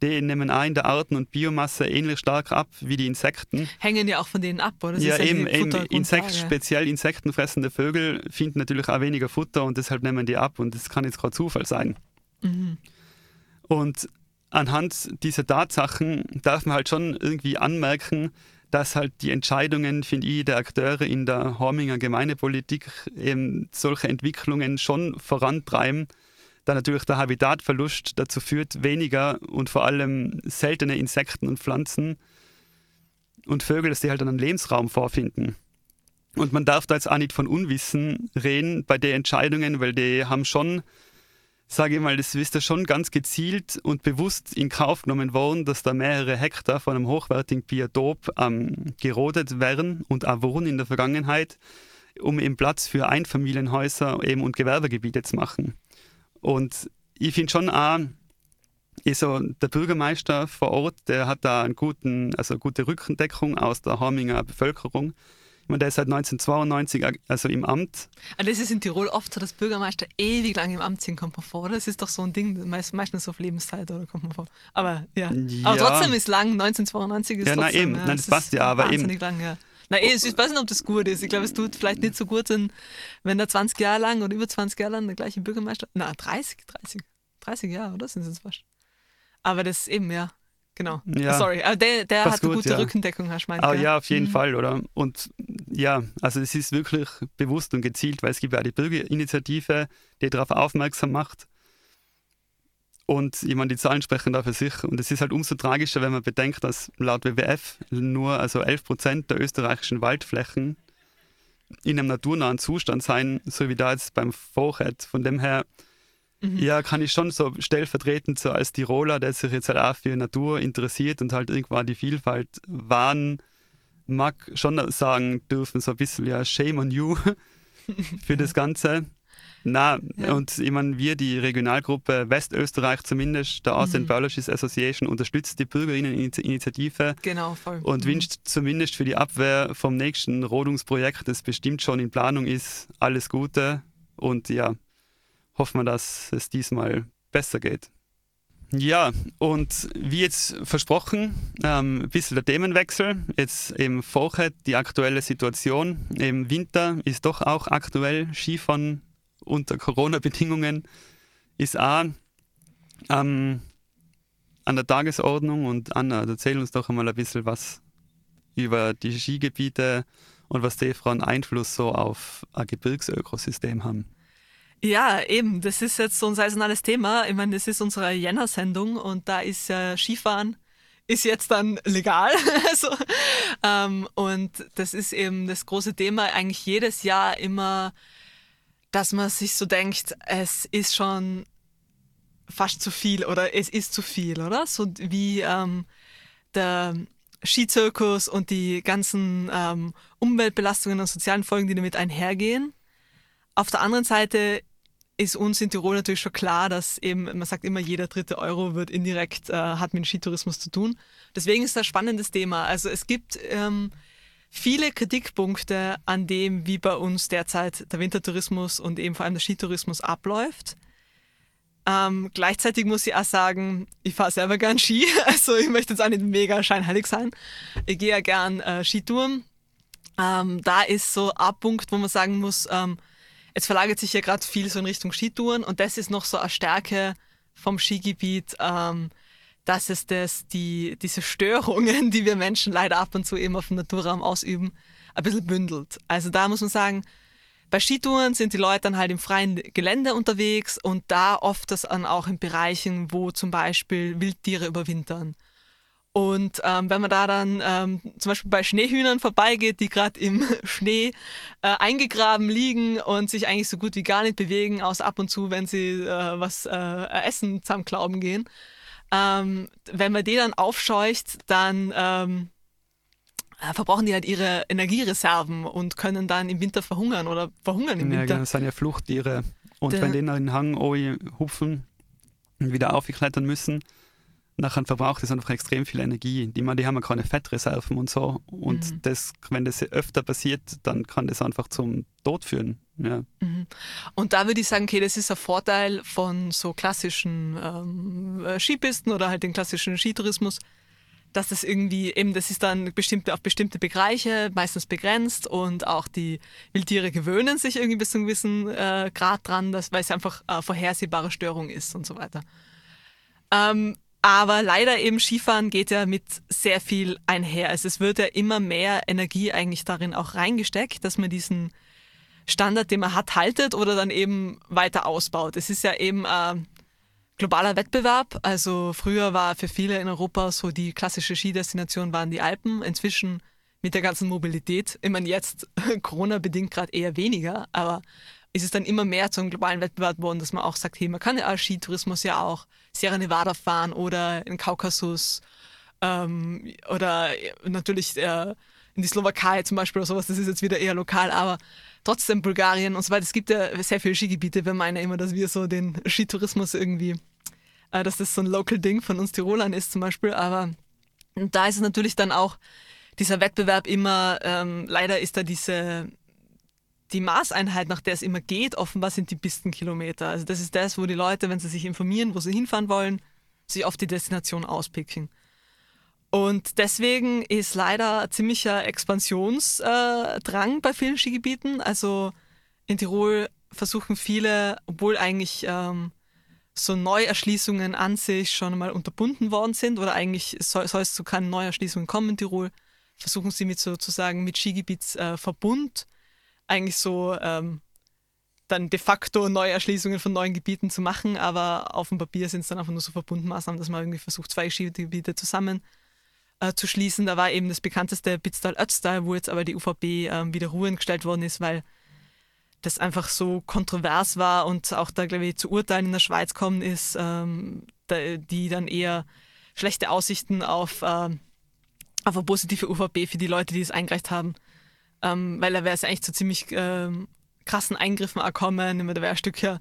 Die nehmen auch in der Arten- und Biomasse ähnlich stark ab wie die Insekten. Hängen ja auch von denen ab, oder? Ja, ist eben, eben. Insekt, speziell insektenfressende Vögel finden natürlich auch weniger Futter und deshalb nehmen die ab. Und das kann jetzt kein Zufall sein. Mhm. Und anhand dieser Tatsachen darf man halt schon irgendwie anmerken, dass halt die Entscheidungen, finde ich, der Akteure in der Horminger Gemeindepolitik eben solche Entwicklungen schon vorantreiben, da natürlich der Habitatverlust dazu führt, weniger und vor allem seltene Insekten und Pflanzen und Vögel, dass die halt einen Lebensraum vorfinden. Und man darf da jetzt auch nicht von Unwissen reden bei den Entscheidungen, weil die haben schon sage ich mal, das ist da schon ganz gezielt und bewusst in Kauf genommen worden, dass da mehrere Hektar von einem hochwertigen Biotop ähm, gerodet werden und auch wurden in der Vergangenheit, um eben Platz für Einfamilienhäuser eben und Gewerbegebiete zu machen. Und ich finde schon auch, also der Bürgermeister vor Ort, der hat da einen guten, also gute Rückendeckung aus der Harminger Bevölkerung. Ich meine, der ist seit 1992 also im Amt Und das ist in Tirol oft so, dass Bürgermeister ewig lang im Amt sind, kommt man vor. Das ist doch so ein Ding, meist, meistens auf Lebenszeit, oder kommt man vor. Aber ja. Aber Ja. trotzdem ist lang, 1992 ist Ja, na trotzdem. eben. ja, Nein, es das passt ja, aber eben- lang, ja. Na, eh, ich weiß nicht, ob das gut ist. Ich glaube, es tut vielleicht nicht so gut wenn da 20 Jahre lang oder über 20 Jahre lang der gleiche Bürgermeister. Na, 30, 30. 30 Jahre, oder? Sind es jetzt fast. Aber das eben, ja. Genau. Ja. Sorry. Aber der, der hat eine gut, gute ja. Rückendeckung, hast du meint, Ah, gell? ja, auf jeden Mhm. Fall, oder? Und ja, also es ist wirklich bewusst und gezielt, weil es gibt ja die Bürgerinitiative, die darauf aufmerksam macht. Und ich meine, die Zahlen sprechen da für sich. Und es ist halt umso tragischer, wenn man bedenkt, dass laut WWF nur also 11 Prozent der österreichischen Waldflächen in einem naturnahen Zustand sein, so wie da jetzt beim Vorheit. Von dem her, Mhm. ja, kann ich schon so stellvertretend so als Tiroler, der sich jetzt halt auch für Natur interessiert und halt irgendwann die Vielfalt wahren mag, schon sagen dürfen, so ein bisschen, ja, shame on you für das Ganze. Na, Ja. und ich meine, wir, die Regionalgruppe Westösterreich zumindest, der Mhm. and Biologists Association, unterstützt die Bürgerinneninitiative Genau, voll. und Mhm. wünscht zumindest für die Abwehr vom nächsten Rodungsprojekt, das bestimmt schon in Planung ist, alles Gute und ja, hoffen wir, dass es diesmal besser geht. Ja, und wie jetzt versprochen, ähm, ein bisschen der Themenwechsel. Jetzt eben vorher die aktuelle Situation. Im Winter ist doch auch aktuell Skifahren unter Corona-Bedingungen ist auch ähm, an der Tagesordnung. Und Anna, erzähl uns doch einmal ein bisschen was über die Skigebiete und was die für einen Einfluss so auf ein Gebirgsökosystem haben. Ja, eben. Das ist jetzt so ein saisonales Thema. Ich meine, das ist unsere Jänner-Sendung und da ist äh, Skifahren ist jetzt dann legal. also, ähm, und das ist eben das große Thema eigentlich jedes Jahr immer, dass man sich so denkt, es ist schon fast zu viel oder es ist zu viel, oder? So wie ähm, der Skizirkus und die ganzen ähm, Umweltbelastungen und sozialen Folgen, die damit einhergehen. Auf der anderen Seite ist uns in Tirol natürlich schon klar, dass eben, man sagt immer, jeder dritte Euro wird indirekt, äh, hat mit Skitourismus zu tun. Deswegen ist das ein spannendes Thema. Also es gibt ähm, viele Kritikpunkte an dem, wie bei uns derzeit der Wintertourismus und eben vor allem der Skitourismus abläuft. Ähm, gleichzeitig muss ich auch sagen, ich fahre selber gern Ski, also ich möchte jetzt auch nicht mega scheinheilig sein. Ich gehe ja gern äh, Skitouren. Ähm, da ist so ein Punkt, wo man sagen muss, ähm, jetzt verlagert sich ja gerade viel so in Richtung Skitouren und das ist noch so eine Stärke vom Skigebiet, ähm, dass es das, die, diese Störungen, die wir Menschen leider ab und zu eben auf dem Naturraum ausüben, ein bisschen bündelt. Also da muss man sagen, bei Skitouren sind die Leute dann halt im freien Gelände unterwegs und da oft das dann auch in Bereichen, wo zum Beispiel Wildtiere überwintern. Und ähm, wenn man da dann ähm, zum Beispiel bei Schneehühnern vorbeigeht, die gerade im Schnee äh, eingegraben liegen und sich eigentlich so gut wie gar nicht bewegen, außer ab und zu, wenn sie äh, was äh, essen zusammenklauben gehen, ähm, wenn man die dann aufscheucht, dann ähm, äh, verbrauchen die halt ihre Energiereserven und können dann im Winter verhungern oder verhungern im ja, Winter. Genau, das sind ja Fluchttiere. Und Der, wenn die in den Hang hupfen und wieder aufgeklettern müssen, nachher verbraucht es einfach extrem viel Energie. Die, die haben ja keine Fettreserven und so. Und mhm. das, wenn das öfter passiert, dann kann das einfach zum Tod führen. Ja. Mhm. Und da würde ich sagen, okay, das ist ein Vorteil von so klassischen ähm, äh, Skipisten oder halt den klassischen Skitourismus, dass das irgendwie eben, das ist dann bestimmte, auf bestimmte Bereiche meistens begrenzt und auch die Wildtiere gewöhnen sich irgendwie bis zu einem gewissen äh, Grad dran, dass, weil es einfach äh, vorhersehbare Störung ist und so weiter. Ähm, aber leider eben Skifahren geht ja mit sehr viel einher. Also es wird ja immer mehr Energie eigentlich darin auch reingesteckt, dass man diesen Standard, den man hat, haltet oder dann eben weiter ausbaut. Es ist ja eben äh, globaler Wettbewerb. Also früher war für viele in Europa so die klassische Skidestination waren die Alpen. Inzwischen mit der ganzen Mobilität, ich meine jetzt Corona-bedingt gerade eher weniger, aber ist es dann immer mehr zum globalen Wettbewerb geworden, dass man auch sagt, hey, man kann ja als Skitourismus ja auch Sierra Nevada fahren oder in Kaukasus ähm, oder natürlich äh, in die Slowakei zum Beispiel oder sowas, das ist jetzt wieder eher lokal, aber trotzdem Bulgarien und so weiter. Es gibt ja sehr viele Skigebiete. Wir meinen ja immer, dass wir so den Skitourismus irgendwie, äh, dass das so ein Local-Ding von uns Tirolern ist zum Beispiel. Aber da ist es natürlich dann auch dieser Wettbewerb immer, ähm, leider ist da diese, die Maßeinheit, nach der es immer geht, offenbar sind die Pistenkilometer. Also das ist das, wo die Leute, wenn sie sich informieren, wo sie hinfahren wollen, sich auf die Destination auspicken. Und deswegen ist leider ziemlicher Expansionsdrang bei vielen Skigebieten. Also in Tirol versuchen viele, obwohl eigentlich ähm, so Neuerschließungen an sich schon mal unterbunden worden sind oder eigentlich soll, soll es zu keinen Neuerschließungen kommen in Tirol, versuchen sie mit sozusagen mit Skigebietsverbund äh, eigentlich so ähm, dann de facto Neuerschließungen von neuen Gebieten zu machen, aber auf dem Papier sind es dann einfach nur so Verbundmaßnahmen, dass man irgendwie versucht, zwei Skigebiete zusammen äh, zu schließen. Da war eben das bekannteste Bitztal-Ötztal, wo jetzt aber die UVP äh, wieder ruhen gestellt worden ist, weil das einfach so kontrovers war und auch da, glaube ich, zu Urteilen in der Schweiz kommen ist, ähm, die dann eher schlechte Aussichten auf, äh, auf eine positive UVP für die Leute, die es eingereicht haben. Ähm, weil da wäre es eigentlich zu ziemlich ähm, krassen Eingriffen erkommen. Da wäre ein Stück ja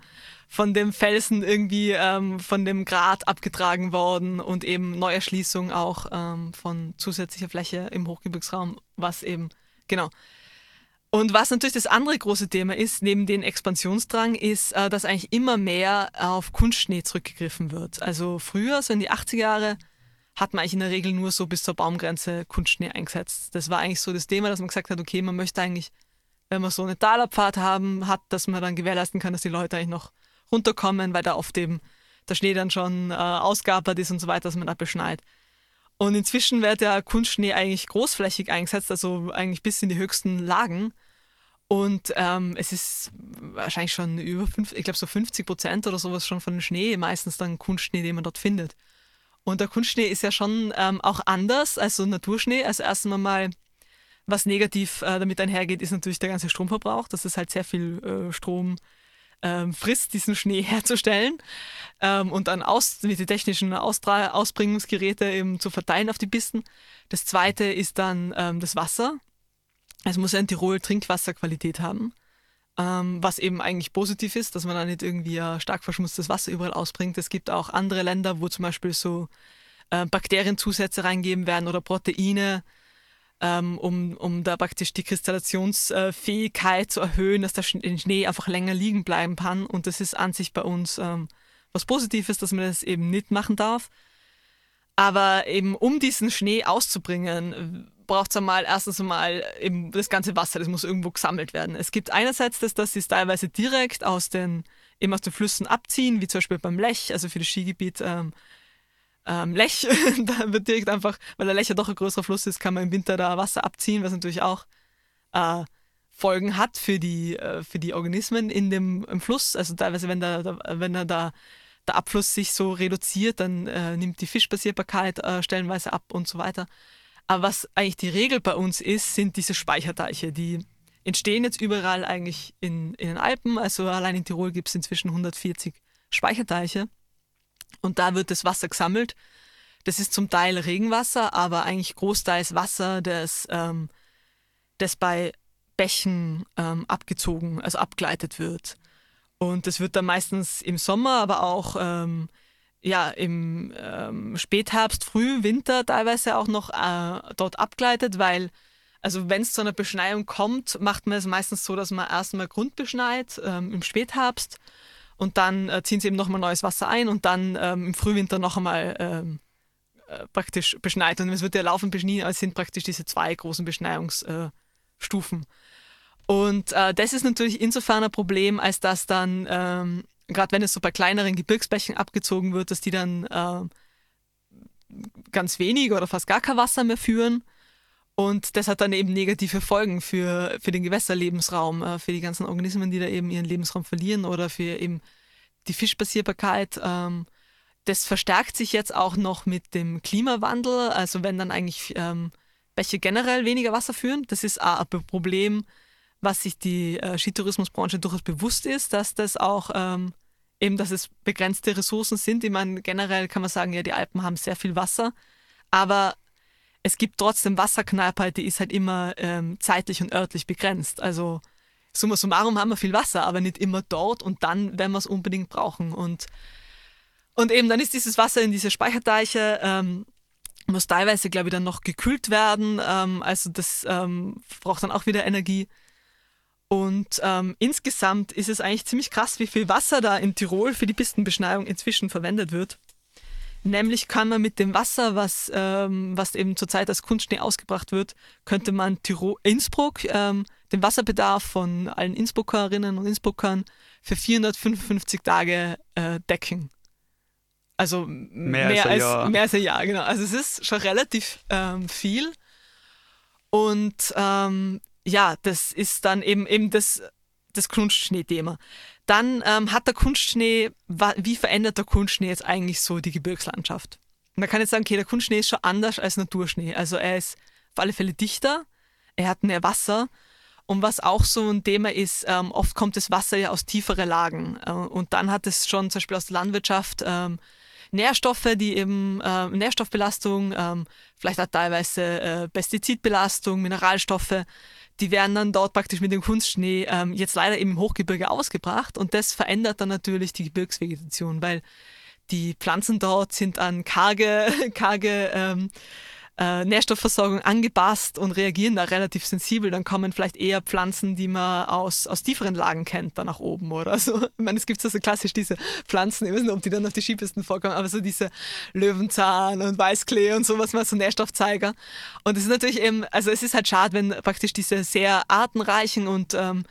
von dem Felsen irgendwie ähm, von dem Grat abgetragen worden und eben Neuerschließung auch ähm, von zusätzlicher Fläche im Hochgebirgsraum, was eben, genau. Und was natürlich das andere große Thema ist, neben dem Expansionsdrang, ist, äh, dass eigentlich immer mehr auf Kunstschnee zurückgegriffen wird. Also früher, so in die 80er Jahre, hat man eigentlich in der Regel nur so bis zur Baumgrenze Kunstschnee eingesetzt. Das war eigentlich so das Thema, dass man gesagt hat, okay, man möchte eigentlich, wenn man so eine Talerpfad haben, hat, dass man dann gewährleisten kann, dass die Leute eigentlich noch runterkommen, weil da oft eben der Schnee dann schon äh, ausgeapert ist und so weiter, dass man da beschneit. Und inzwischen wird der Kunstschnee eigentlich großflächig eingesetzt, also eigentlich bis in die höchsten Lagen. Und ähm, es ist wahrscheinlich schon über, fünf, ich glaube so 50 Prozent oder sowas schon von dem Schnee, meistens dann Kunstschnee, den man dort findet. Und der Kunstschnee ist ja schon ähm, auch anders als so Naturschnee. Also erstmal mal, was negativ äh, damit einhergeht, ist natürlich der ganze Stromverbrauch. Das ist halt sehr viel äh, Strom ähm, frisst, diesen Schnee herzustellen ähm, und dann aus, mit den technischen Austra Ausbringungsgeräte eben zu verteilen auf die Pisten. Das zweite ist dann ähm, das Wasser. Es muss ja in Tirol Trinkwasserqualität haben, ähm, was eben eigentlich positiv ist, dass man da nicht irgendwie stark verschmutztes Wasser überall ausbringt. Es gibt auch andere Länder, wo zum Beispiel so äh, Bakterienzusätze reingeben werden oder Proteine, ähm, um, um da praktisch die Kristallationsfähigkeit zu erhöhen, dass der Schnee einfach länger liegen bleiben kann. Und das ist an sich bei uns ähm, was Positives, dass man das eben nicht machen darf. Aber eben um diesen Schnee auszubringen, braucht es einmal erstens einmal eben das ganze Wasser, das muss irgendwo gesammelt werden. Es gibt einerseits das, dass sie es teilweise direkt aus den, eben aus den Flüssen abziehen, wie zum Beispiel beim Lech, also für das Skigebiet ähm, ähm, Lech. da wird direkt einfach, weil der Lech ja doch ein größerer Fluss ist, kann man im Winter da Wasser abziehen, was natürlich auch äh, Folgen hat für die, äh, für die Organismen in dem im Fluss. Also teilweise, wenn, der, der wenn da der Abfluss sich so reduziert, dann äh, nimmt die Fischbasierbarkeit äh, stellenweise ab und so weiter. Aber was eigentlich die Regel bei uns ist, sind diese Speicherteiche, die entstehen jetzt überall eigentlich in, in den Alpen. Also allein in Tirol gibt es inzwischen 140 Speicherteiche. Und da wird das Wasser gesammelt. Das ist zum Teil Regenwasser, aber eigentlich großteils Wasser, das, ähm, das bei Bächen ähm, abgezogen, also abgeleitet wird. Und das wird dann meistens im Sommer, aber auch ähm, ja, im ähm, Spätherbst, Frühwinter teilweise auch noch äh, dort abgeleitet, weil also wenn es zu einer Beschneiung kommt, macht man es meistens so, dass man erstmal grundbeschneit ähm, im Spätherbst und dann äh, ziehen sie eben nochmal neues Wasser ein und dann ähm, im Frühwinter noch einmal ähm, äh, praktisch beschneit. Und es wird ja laufend beschnien, es sind praktisch diese zwei großen Beschneiungsstufen. und äh, das ist natürlich insofern ein Problem, als dass dann, ähm, gerade wenn es so bei kleineren Gebirgsbächen abgezogen wird, dass die dann ähm, ganz wenig oder fast gar kein Wasser mehr führen. Und das hat dann eben negative Folgen für, für den Gewässerlebensraum, äh, für die ganzen Organismen, die da eben ihren Lebensraum verlieren oder für eben die Fischbasierbarkeit. Ähm, das verstärkt sich jetzt auch noch mit dem Klimawandel. Also wenn dann eigentlich ähm, Bäche generell weniger Wasser führen, das ist auch ein Problem, was sich die äh, Skitourismusbranche durchaus bewusst ist, dass das auch ähm, eben, dass es begrenzte Ressourcen sind. Ich meine, generell kann man sagen, ja, die Alpen haben sehr viel Wasser, aber es gibt trotzdem Wasserknappheit, die ist halt immer ähm, zeitlich und örtlich begrenzt. Also summa summarum haben wir viel Wasser, aber nicht immer dort und dann, wenn wir es unbedingt brauchen. Und, und eben dann ist dieses Wasser in diese Speicherteiche, ähm, muss teilweise, glaube ich, dann noch gekühlt werden. Ähm, also das ähm, braucht dann auch wieder Energie. Und ähm, insgesamt ist es eigentlich ziemlich krass, wie viel Wasser da in Tirol für die Pistenbeschneiung inzwischen verwendet wird. Nämlich kann man mit dem Wasser, was, ähm, was eben zurzeit als Kunstschnee ausgebracht wird, könnte man Tirol, Innsbruck, ähm, den Wasserbedarf von allen Innsbruckerinnen und Innsbruckern für 455 Tage äh, decken. Also mehr, mehr als, als mehr als ein Jahr, genau. Also es ist schon relativ ähm, viel. Und ähm, ja, das ist dann eben, eben das, das Kunstschnee-Thema. Dann ähm, hat der Kunstschnee, wie verändert der Kunstschnee jetzt eigentlich so die Gebirgslandschaft? Man kann jetzt sagen, okay, der Kunstschnee ist schon anders als Naturschnee. Also er ist auf alle Fälle dichter, er hat mehr Wasser. Und was auch so ein Thema ist, ähm, oft kommt das Wasser ja aus tieferen Lagen. Äh, und dann hat es schon zum Beispiel aus der Landwirtschaft ähm, Nährstoffe, die eben äh, Nährstoffbelastung, ähm, vielleicht auch teilweise äh, Pestizidbelastung, Mineralstoffe, die werden dann dort praktisch mit dem Kunstschnee ähm, jetzt leider im Hochgebirge ausgebracht und das verändert dann natürlich die Gebirgsvegetation, weil die Pflanzen dort sind an karge, karge ähm, äh, Nährstoffversorgung angepasst und reagieren da relativ sensibel, dann kommen vielleicht eher Pflanzen, die man aus, aus tieferen Lagen kennt, da nach oben oder so. Ich meine, es gibt so, so klassisch diese Pflanzen, ich weiß nicht, ob die dann auf die Skipisten vorkommen, aber so diese Löwenzahn und Weißklee und sowas mal so Nährstoffzeiger. Und es ist natürlich eben, also es ist halt schade, wenn praktisch diese sehr artenreichen und ähm,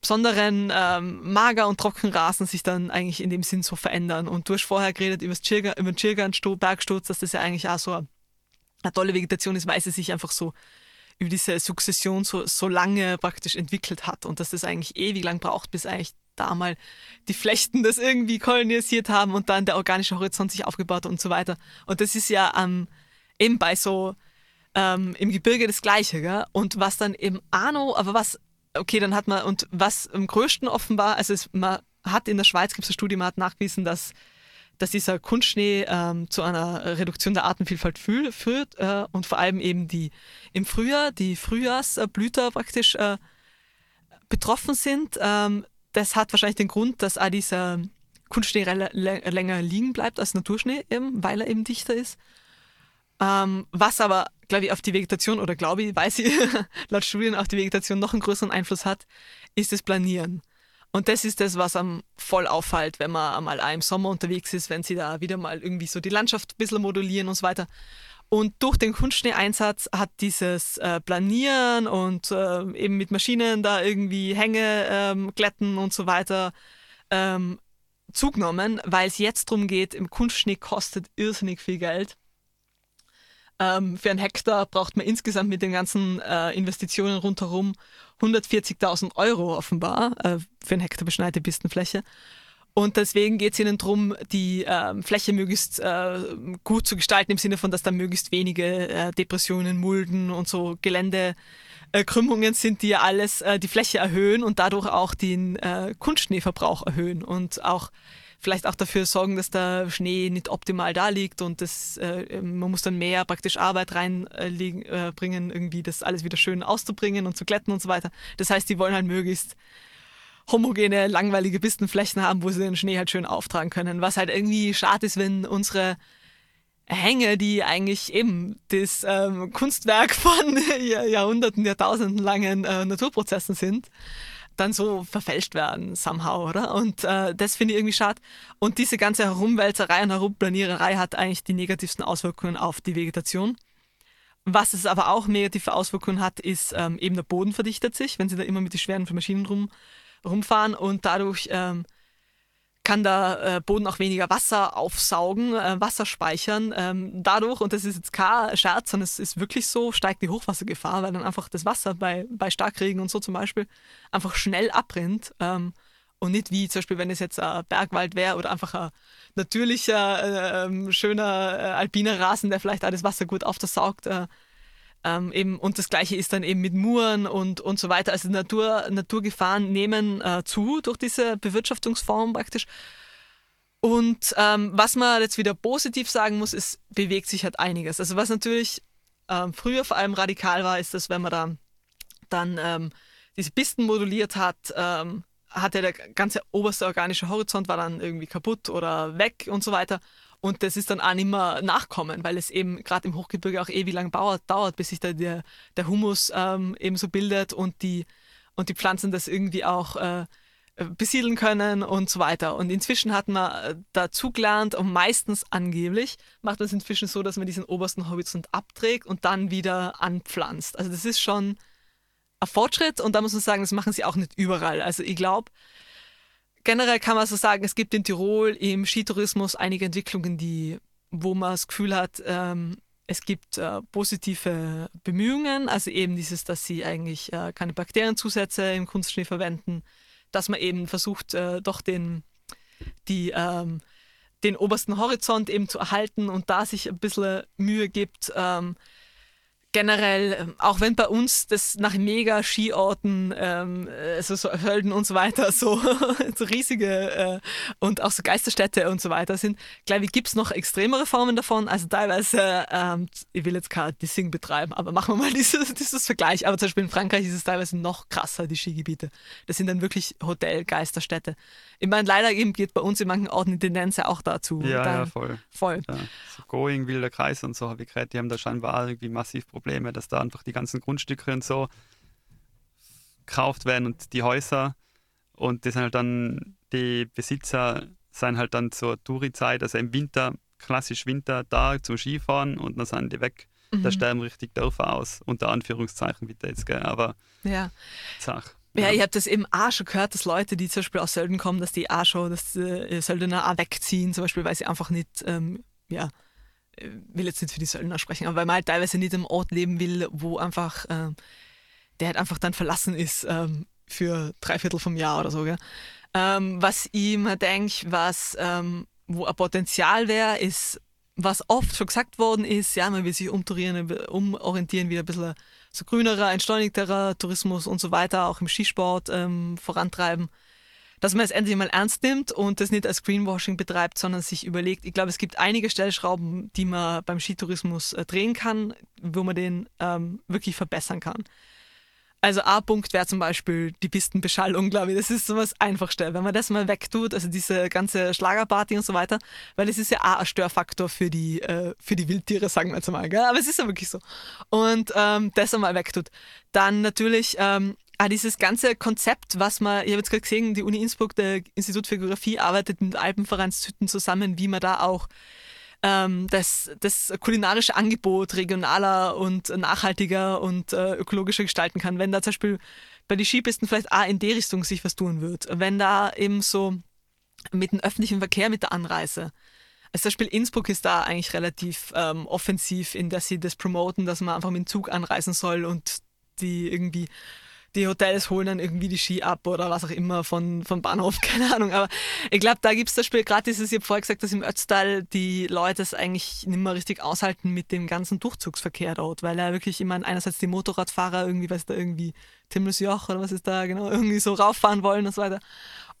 besonderen ähm, Mager- und Trockenrasen sich dann eigentlich in dem Sinn so verändern. Und du hast vorher geredet über, über den Chirgan-Bergsturz, dass das ja eigentlich auch so eine tolle Vegetation ist, weil sie sich einfach so über diese Sukzession so, so lange praktisch entwickelt hat und dass das eigentlich ewig lang braucht, bis eigentlich da mal die Flechten das irgendwie kolonisiert haben und dann der organische Horizont sich aufgebaut und so weiter. Und das ist ja ähm, eben bei so ähm, im Gebirge das Gleiche, gell? Und was dann eben Arno, aber was, okay, dann hat man, und was am größten offenbar, also es, man hat in der Schweiz, gibt es eine Studie, man hat nachgewiesen, dass dass dieser Kunstschnee ähm, zu einer Reduktion der Artenvielfalt führt äh, und vor allem eben die im Frühjahr, die Frühjahrsblüter praktisch äh, betroffen sind. Ähm, das hat wahrscheinlich den Grund, dass auch dieser Kunstschnee länger liegen bleibt als Naturschnee, eben, weil er eben dichter ist. Ähm, was aber, glaube ich, auf die Vegetation, oder glaube ich, weiß ich, laut Studien auf die Vegetation noch einen größeren Einfluss hat, ist das Planieren. Und das ist das, was am voll auffällt, wenn man einmal im Sommer unterwegs ist, wenn sie da wieder mal irgendwie so die Landschaft ein bisschen modulieren und so weiter. Und durch den Kunstschnee-Einsatz hat dieses äh, Planieren und äh, eben mit Maschinen da irgendwie Hänge ähm, glätten und so weiter ähm, zugenommen, weil es jetzt darum geht, im Kunstschnee kostet irrsinnig viel Geld. Ähm, für einen Hektar braucht man insgesamt mit den ganzen äh, Investitionen rundherum 140.000 Euro offenbar äh, für einen Hektar beschneite Pistenfläche. Und deswegen geht es ihnen darum, die äh, Fläche möglichst äh, gut zu gestalten, im Sinne von, dass da möglichst wenige äh, Depressionen, Mulden und so Geländekrümmungen sind, die ja alles äh, die Fläche erhöhen und dadurch auch den äh, Kunstschneeverbrauch erhöhen und auch vielleicht auch dafür sorgen, dass der Schnee nicht optimal da liegt und das, äh, man muss dann mehr praktisch Arbeit reinbringen, äh, äh irgendwie das alles wieder schön auszubringen und zu glätten und so weiter. Das heißt, die wollen halt möglichst homogene, langweilige Pistenflächen haben, wo sie den Schnee halt schön auftragen können. Was halt irgendwie schade ist, wenn unsere Hänge, die eigentlich eben das ähm, Kunstwerk von Jahrhunderten, Jahrtausenden langen äh, Naturprozessen sind, dann so verfälscht werden, somehow, oder? Und äh, das finde ich irgendwie schade. Und diese ganze Herumwälzerei und Herumplaniererei hat eigentlich die negativsten Auswirkungen auf die Vegetation. Was es aber auch negative Auswirkungen hat, ist ähm, eben der Boden verdichtet sich, wenn sie da immer mit den schweren Maschinen rum, rumfahren und dadurch ähm, kann der äh, Boden auch weniger Wasser aufsaugen, äh, Wasser speichern. Ähm, dadurch, und das ist jetzt kein Scherz, sondern es ist wirklich so, steigt die Hochwassergefahr, weil dann einfach das Wasser bei, bei Starkregen und so zum Beispiel einfach schnell abrinnt. Ähm, und nicht wie zum Beispiel, wenn es jetzt ein Bergwald wäre oder einfach ein natürlicher, äh, schöner äh, alpiner Rasen, der vielleicht das Wasser gut aufsaugt. Äh, ähm, eben, und das gleiche ist dann eben mit Muren und, und so weiter. Also Natur, Naturgefahren nehmen äh, zu durch diese Bewirtschaftungsform praktisch. Und ähm, was man jetzt wieder positiv sagen muss, ist, bewegt sich halt einiges. Also was natürlich ähm, früher vor allem radikal war, ist, dass wenn man da dann ähm, diese Pisten moduliert hat, ähm, hatte der ganze oberste organische Horizont war dann irgendwie kaputt oder weg und so weiter. Und das ist dann auch nicht mehr nachkommen, weil es eben gerade im Hochgebirge auch ewig lang dauert, bis sich da der, der Humus ähm, eben so bildet und die, und die Pflanzen das irgendwie auch äh, besiedeln können und so weiter. Und inzwischen hat man äh, dazu gelernt und meistens angeblich macht man es inzwischen so, dass man diesen obersten Horizont abträgt und dann wieder anpflanzt. Also das ist schon ein Fortschritt und da muss man sagen, das machen sie auch nicht überall. Also ich glaube, generell kann man so sagen, es gibt in Tirol im Skitourismus einige Entwicklungen, die, wo man das Gefühl hat, ähm, es gibt äh, positive Bemühungen, also eben dieses, dass sie eigentlich äh, keine Bakterienzusätze im Kunstschnee verwenden, dass man eben versucht, äh, doch den, die, ähm, den obersten Horizont eben zu erhalten und da sich ein bisschen Mühe gibt. Ähm, generell, ähm, auch wenn bei uns das nach mega Skiorten, ähm, also so Hölden und so weiter, so, so riesige äh, und auch so Geisterstädte und so weiter sind, glaube ich, gibt es noch extremere Formen davon. Also teilweise, ähm, ich will jetzt kein Dissing betreiben, aber machen wir mal dieses, dieses Vergleich. Aber zum Beispiel in Frankreich ist es teilweise noch krasser, die Skigebiete. Das sind dann wirklich Hotel-Geisterstädte. Ich meine, leider eben geht bei uns in manchen Orten die Tendenz ja auch dazu. Ja, ja, voll. Voll. Ja. So Going, Wilder Kreis und so habe ich gehört, die haben da scheinbar irgendwie massiv Probleme dass da einfach die ganzen Grundstücke und so gekauft werden und die Häuser und das sind halt dann die Besitzer sind halt dann zur Touri-Zeit, also im Winter, klassisch Winter, da zum Skifahren und dann sind die weg. Mhm. Da sterben richtig Dörfer aus, unter Anführungszeichen bitte jetzt, gell? aber ja. Zach. Ja, ich habe das eben auch schon gehört, dass Leute, die zum Beispiel aus Sölden kommen, dass die auch schon, dass äh, Söldner auch wegziehen, zum Beispiel, weil sie einfach nicht, ähm, ja, will jetzt nicht für die Söldner sprechen, aber weil man halt teilweise nicht im Ort leben will, wo einfach äh, der halt einfach dann verlassen ist ähm, für drei Viertel vom Jahr oder so. Gell? Ähm, was ich mir denke, was ähm, wo ein Potenzial wäre, ist, was oft schon gesagt worden ist, ja, man will sich umorientieren wieder ein bisschen so grünerer, entschleunigterer Tourismus und so weiter, auch im Skisport ähm, vorantreiben dass man es endlich mal ernst nimmt und das nicht als Greenwashing betreibt, sondern sich überlegt, ich glaube, es gibt einige Stellschrauben, die man beim Skitourismus äh, drehen kann, wo man den ähm, wirklich verbessern kann. Also A-Punkt wäre zum Beispiel die Pistenbeschallung, glaube ich. Das ist so was Einfachste. Wenn man das mal wegtut, also diese ganze Schlagerparty und so weiter, weil es ist ja auch ein Störfaktor für die, äh, für die Wildtiere, sagen wir jetzt mal. Gell? Aber es ist ja wirklich so. Und ähm, das einmal wegtut. Dann natürlich ähm, Ah, dieses ganze Konzept, was man, ich habe jetzt gerade gesehen, die Uni Innsbruck, der Institut für Geografie, arbeitet mit Alpenvereinszüten zusammen, wie man da auch ähm, das, das kulinarische Angebot regionaler und nachhaltiger und äh, ökologischer gestalten kann. Wenn da zum Beispiel bei den Skipisten vielleicht auch in die Richtung sich was tun wird. Wenn da eben so mit dem öffentlichen Verkehr, mit der Anreise. Also zum Beispiel Innsbruck ist da eigentlich relativ ähm, offensiv, in dass sie das promoten, dass man einfach mit dem Zug anreisen soll und die irgendwie die Hotels holen dann irgendwie die Ski ab oder was auch immer von, von Bahnhof, keine Ahnung. Aber ich glaube, da gibt es das Spiel, gerade dieses, ich habe vorher gesagt, dass im Ötztal die Leute es eigentlich nicht mehr richtig aushalten mit dem ganzen Durchzugsverkehr dort, weil er wirklich immer einerseits die Motorradfahrer irgendwie, weiß da irgendwie Timmelsjoch oder was ist da genau, irgendwie so rauffahren wollen und so weiter.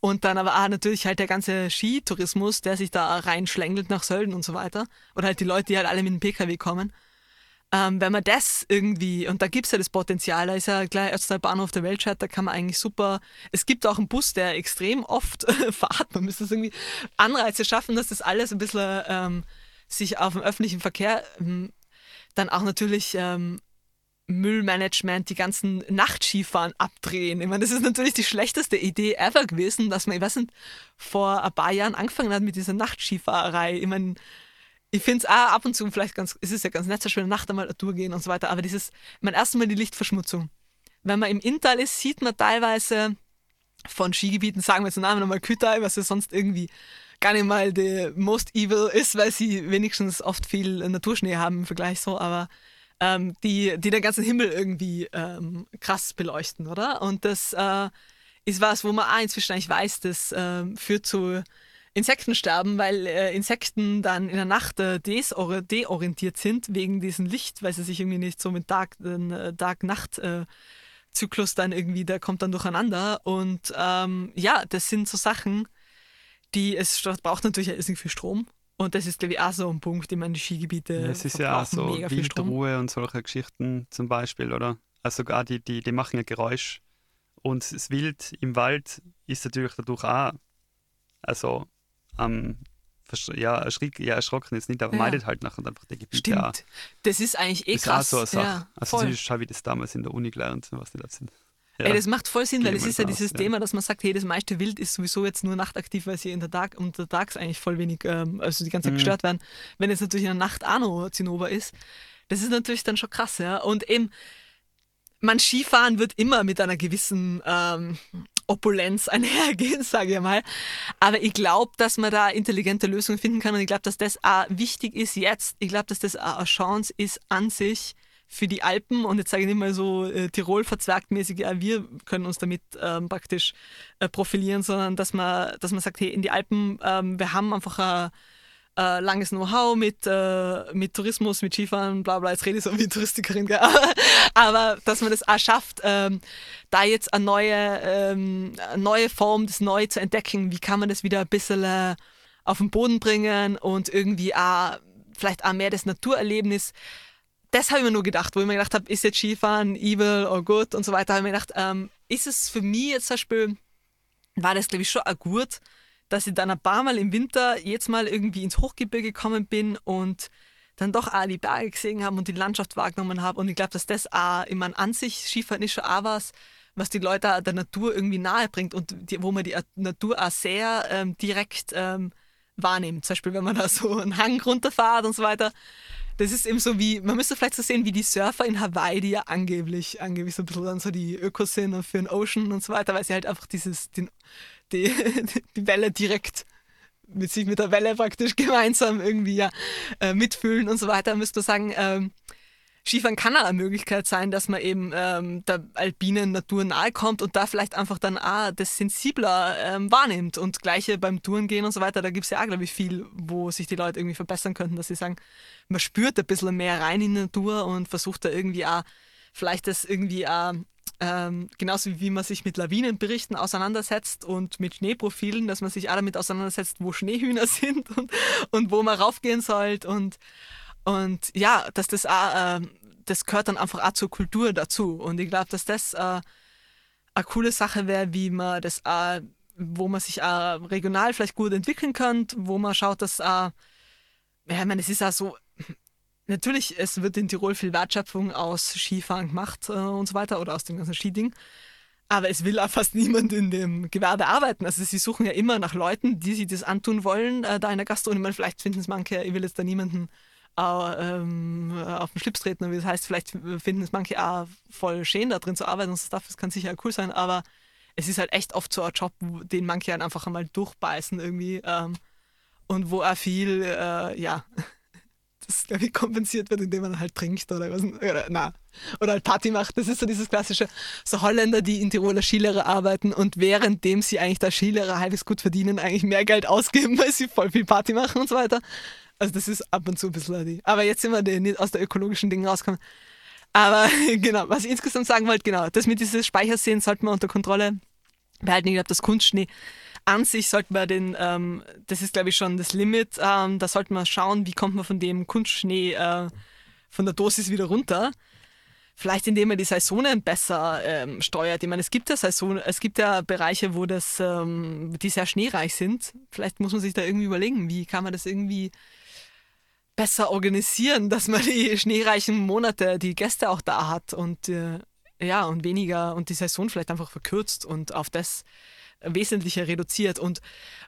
Und dann aber auch natürlich halt der ganze Skitourismus, der sich da reinschlängelt nach Sölden und so weiter. Oder halt die Leute, die halt alle mit dem Pkw kommen. Ähm, wenn man das irgendwie, und da gibt es ja das Potenzial, da ist ja gleich Ötztal Bahnhof der Weltstadt, da kann man eigentlich super, es gibt auch einen Bus, der extrem oft fahrt, man müsste irgendwie Anreize schaffen, dass das alles ein bisschen ähm, sich auf dem öffentlichen Verkehr ähm, dann auch natürlich ähm, Müllmanagement, die ganzen Nachtskifahren abdrehen. Ich meine, das ist natürlich die schlechteste Idee ever gewesen, dass man, ich weiß nicht, vor ein paar Jahren angefangen hat mit dieser Nachtskifahrerei. Ich meine, ich finde es ab und zu vielleicht ganz, es ist ja ganz nett, so Nacht einmal eine Tour gehen und so weiter, aber dieses, mein erstes Mal die Lichtverschmutzung. Wenn man im Inntal ist, sieht man teilweise von Skigebieten, sagen wir jetzt den Namen nochmal Kütai, was ja sonst irgendwie gar nicht mal the most evil ist, weil sie wenigstens oft viel Naturschnee haben im Vergleich so, aber ähm, die, die den ganzen Himmel irgendwie ähm, krass beleuchten, oder? Und das äh, ist was, wo man auch inzwischen eigentlich weiß, das äh, führt zu Insekten sterben, weil äh, Insekten dann in der Nacht äh, deorientiert sind wegen diesem Licht, weil sie sich irgendwie nicht so mit Tag-Nacht-Zyklus äh, dann irgendwie, der kommt dann durcheinander. Und ähm, ja, das sind so Sachen, die es braucht natürlich irgendwie viel Strom. Und das ist, glaube ich, auch so ein Punkt, den man die Skigebiete. Ja, es ist ja auch so Wildruhe und solche Geschichten zum Beispiel, oder? Also gar die, die, die machen ein Geräusch. Und das Wild im Wald ist natürlich dadurch auch also ähm, ja, erschrick, ja, erschrocken ist nicht, aber ja. meidet halt nachher einfach die Gebiete. Stimmt. Ja. Das ist eigentlich eh das krass. Ist auch so eine Sache. Ja, also voll. das habe ich das damals in der Uni gelernt, was nicht sind. Ja. Ey, das macht voll Sinn, weil es ist ja dieses Thema, dass man sagt, hey, das meiste Wild ist sowieso jetzt nur nachtaktiv, weil sie in der Tag untertags eigentlich voll wenig, ähm, also die ganze Zeit mhm. gestört werden. Wenn es natürlich in der Nacht auch noch Zinnober ist, das ist natürlich dann schon krass, ja. Und eben, man Skifahren wird immer mit einer gewissen ähm, Opulenz einhergehen, sage ich mal. Aber ich glaube, dass man da intelligente Lösungen finden kann und ich glaube, dass das auch wichtig ist jetzt. Ich glaube, dass das auch eine Chance ist an sich für die Alpen und jetzt sage ich nicht mal so äh, Tirol verzwergtmäßig, ja, wir können uns damit ähm, praktisch äh, profilieren, sondern dass man, dass man sagt, hey, in die Alpen, ähm, wir haben einfach eine äh, langes Know-how mit, äh, mit Tourismus, mit Skifahren, bla bla, jetzt rede ich so wie Touristikerin, gell? aber dass man das auch schafft, ähm, da jetzt eine neue, ähm, eine neue Form, das Neue zu entdecken, wie kann man das wieder ein bisschen äh, auf den Boden bringen und irgendwie auch vielleicht auch mehr das Naturerlebnis. Das habe ich mir nur gedacht, wo ich mir gedacht habe, ist jetzt Skifahren evil oder gut und so weiter, habe ich mir gedacht, ähm, ist es für mich jetzt zum Beispiel, war das glaube ich schon auch gut, dass ich dann ein paar Mal im Winter jetzt mal irgendwie ins Hochgebirge gekommen bin und dann doch auch die Berge gesehen habe und die Landschaft wahrgenommen habe. Und ich glaube, dass das auch, ich meine, an sich Skifahren ist schon auch was, was die Leute der Natur irgendwie nahe bringt und die, wo man die Natur auch sehr ähm, direkt ähm, wahrnimmt. Zum Beispiel, wenn man da so einen Hang runterfahrt und so weiter. Das ist eben so wie, man müsste vielleicht so sehen, wie die Surfer in Hawaii, die ja angeblich, angeblich so ein bisschen dann so die Ökos sind für den Ocean und so weiter, weil sie halt einfach dieses, den, die, die Welle direkt mit sich mit der Welle praktisch gemeinsam irgendwie ja, äh, mitfühlen und so weiter, müsste man sagen, ähm, Skifahren kann auch eine Möglichkeit sein, dass man eben ähm, der alpinen Natur nahe kommt und da vielleicht einfach dann auch das sensibler ähm, wahrnimmt. Und gleiche beim Tourengehen und so weiter, da gibt es ja auch, glaube ich, viel, wo sich die Leute irgendwie verbessern könnten, dass sie sagen, man spürt ein bisschen mehr rein in die Natur und versucht da irgendwie auch vielleicht das irgendwie auch ähm, genauso wie man sich mit Lawinenberichten auseinandersetzt und mit Schneeprofilen, dass man sich auch damit auseinandersetzt, wo Schneehühner sind und, und wo man raufgehen sollte und, und ja, dass das auch, äh, das gehört dann einfach auch zur Kultur dazu. Und ich glaube, dass das äh, eine coole Sache wäre, wie man das auch, wo man sich auch regional vielleicht gut entwickeln kann, wo man schaut, dass auch, ja, ich meine, es ist auch so, natürlich, es wird in Tirol viel Wertschöpfung aus Skifahren gemacht äh, und so weiter oder aus dem ganzen Skiding. Aber es will auch fast niemand in dem Gewerbe arbeiten. Also sie suchen ja immer nach Leuten, die sich das antun wollen, äh, da in der Gastronomie. Vielleicht finden es manche, ich will jetzt da niemanden äh, ähm, auf den Schlips treten, wie das heißt, vielleicht finden es manche auch voll schön, da drin zu arbeiten und so Stuff. Das kann sicher cool sein, aber es ist halt echt oft so ein Job, den manche halt einfach einmal durchbeißen irgendwie. Ähm, und wo auch viel, äh, ja, das, glaube ich, kompensiert wird, indem man halt trinkt oder was. Oder, na, oder halt Party macht. Das ist so dieses klassische, so Holländer, die in Tiroler Skilehrer arbeiten und währenddem sie eigentlich da Skilehrer halbwegs gut verdienen, eigentlich mehr Geld ausgeben, weil sie voll viel Party machen und so weiter. Also das ist ab und zu ein bisschen die. Aber jetzt sind wir nicht aus der ökologischen Dinge rausgekommen. Aber genau, was ich insgesamt sagen wollte, genau, das mit dieses Speichersehen sollte man unter Kontrolle behalten. Ich glaube, das Kunstschnee an sich sollte man den, ähm, das ist glaube ich schon das Limit, ähm, da sollte man schauen, wie kommt man von dem Kunstschnee äh, von der Dosis wieder runter. Vielleicht indem man die Saisonen besser ähm, steuert. Ich meine, es gibt ja Saison, es gibt ja Bereiche, wo das, ähm, die sehr schneereich sind. Vielleicht muss man sich da irgendwie überlegen, wie kann man das irgendwie besser organisieren, dass man die schneereichen Monate, die Gäste auch da hat und äh, ja und weniger und die Saison vielleicht einfach verkürzt und auf das wesentlicher reduziert. Und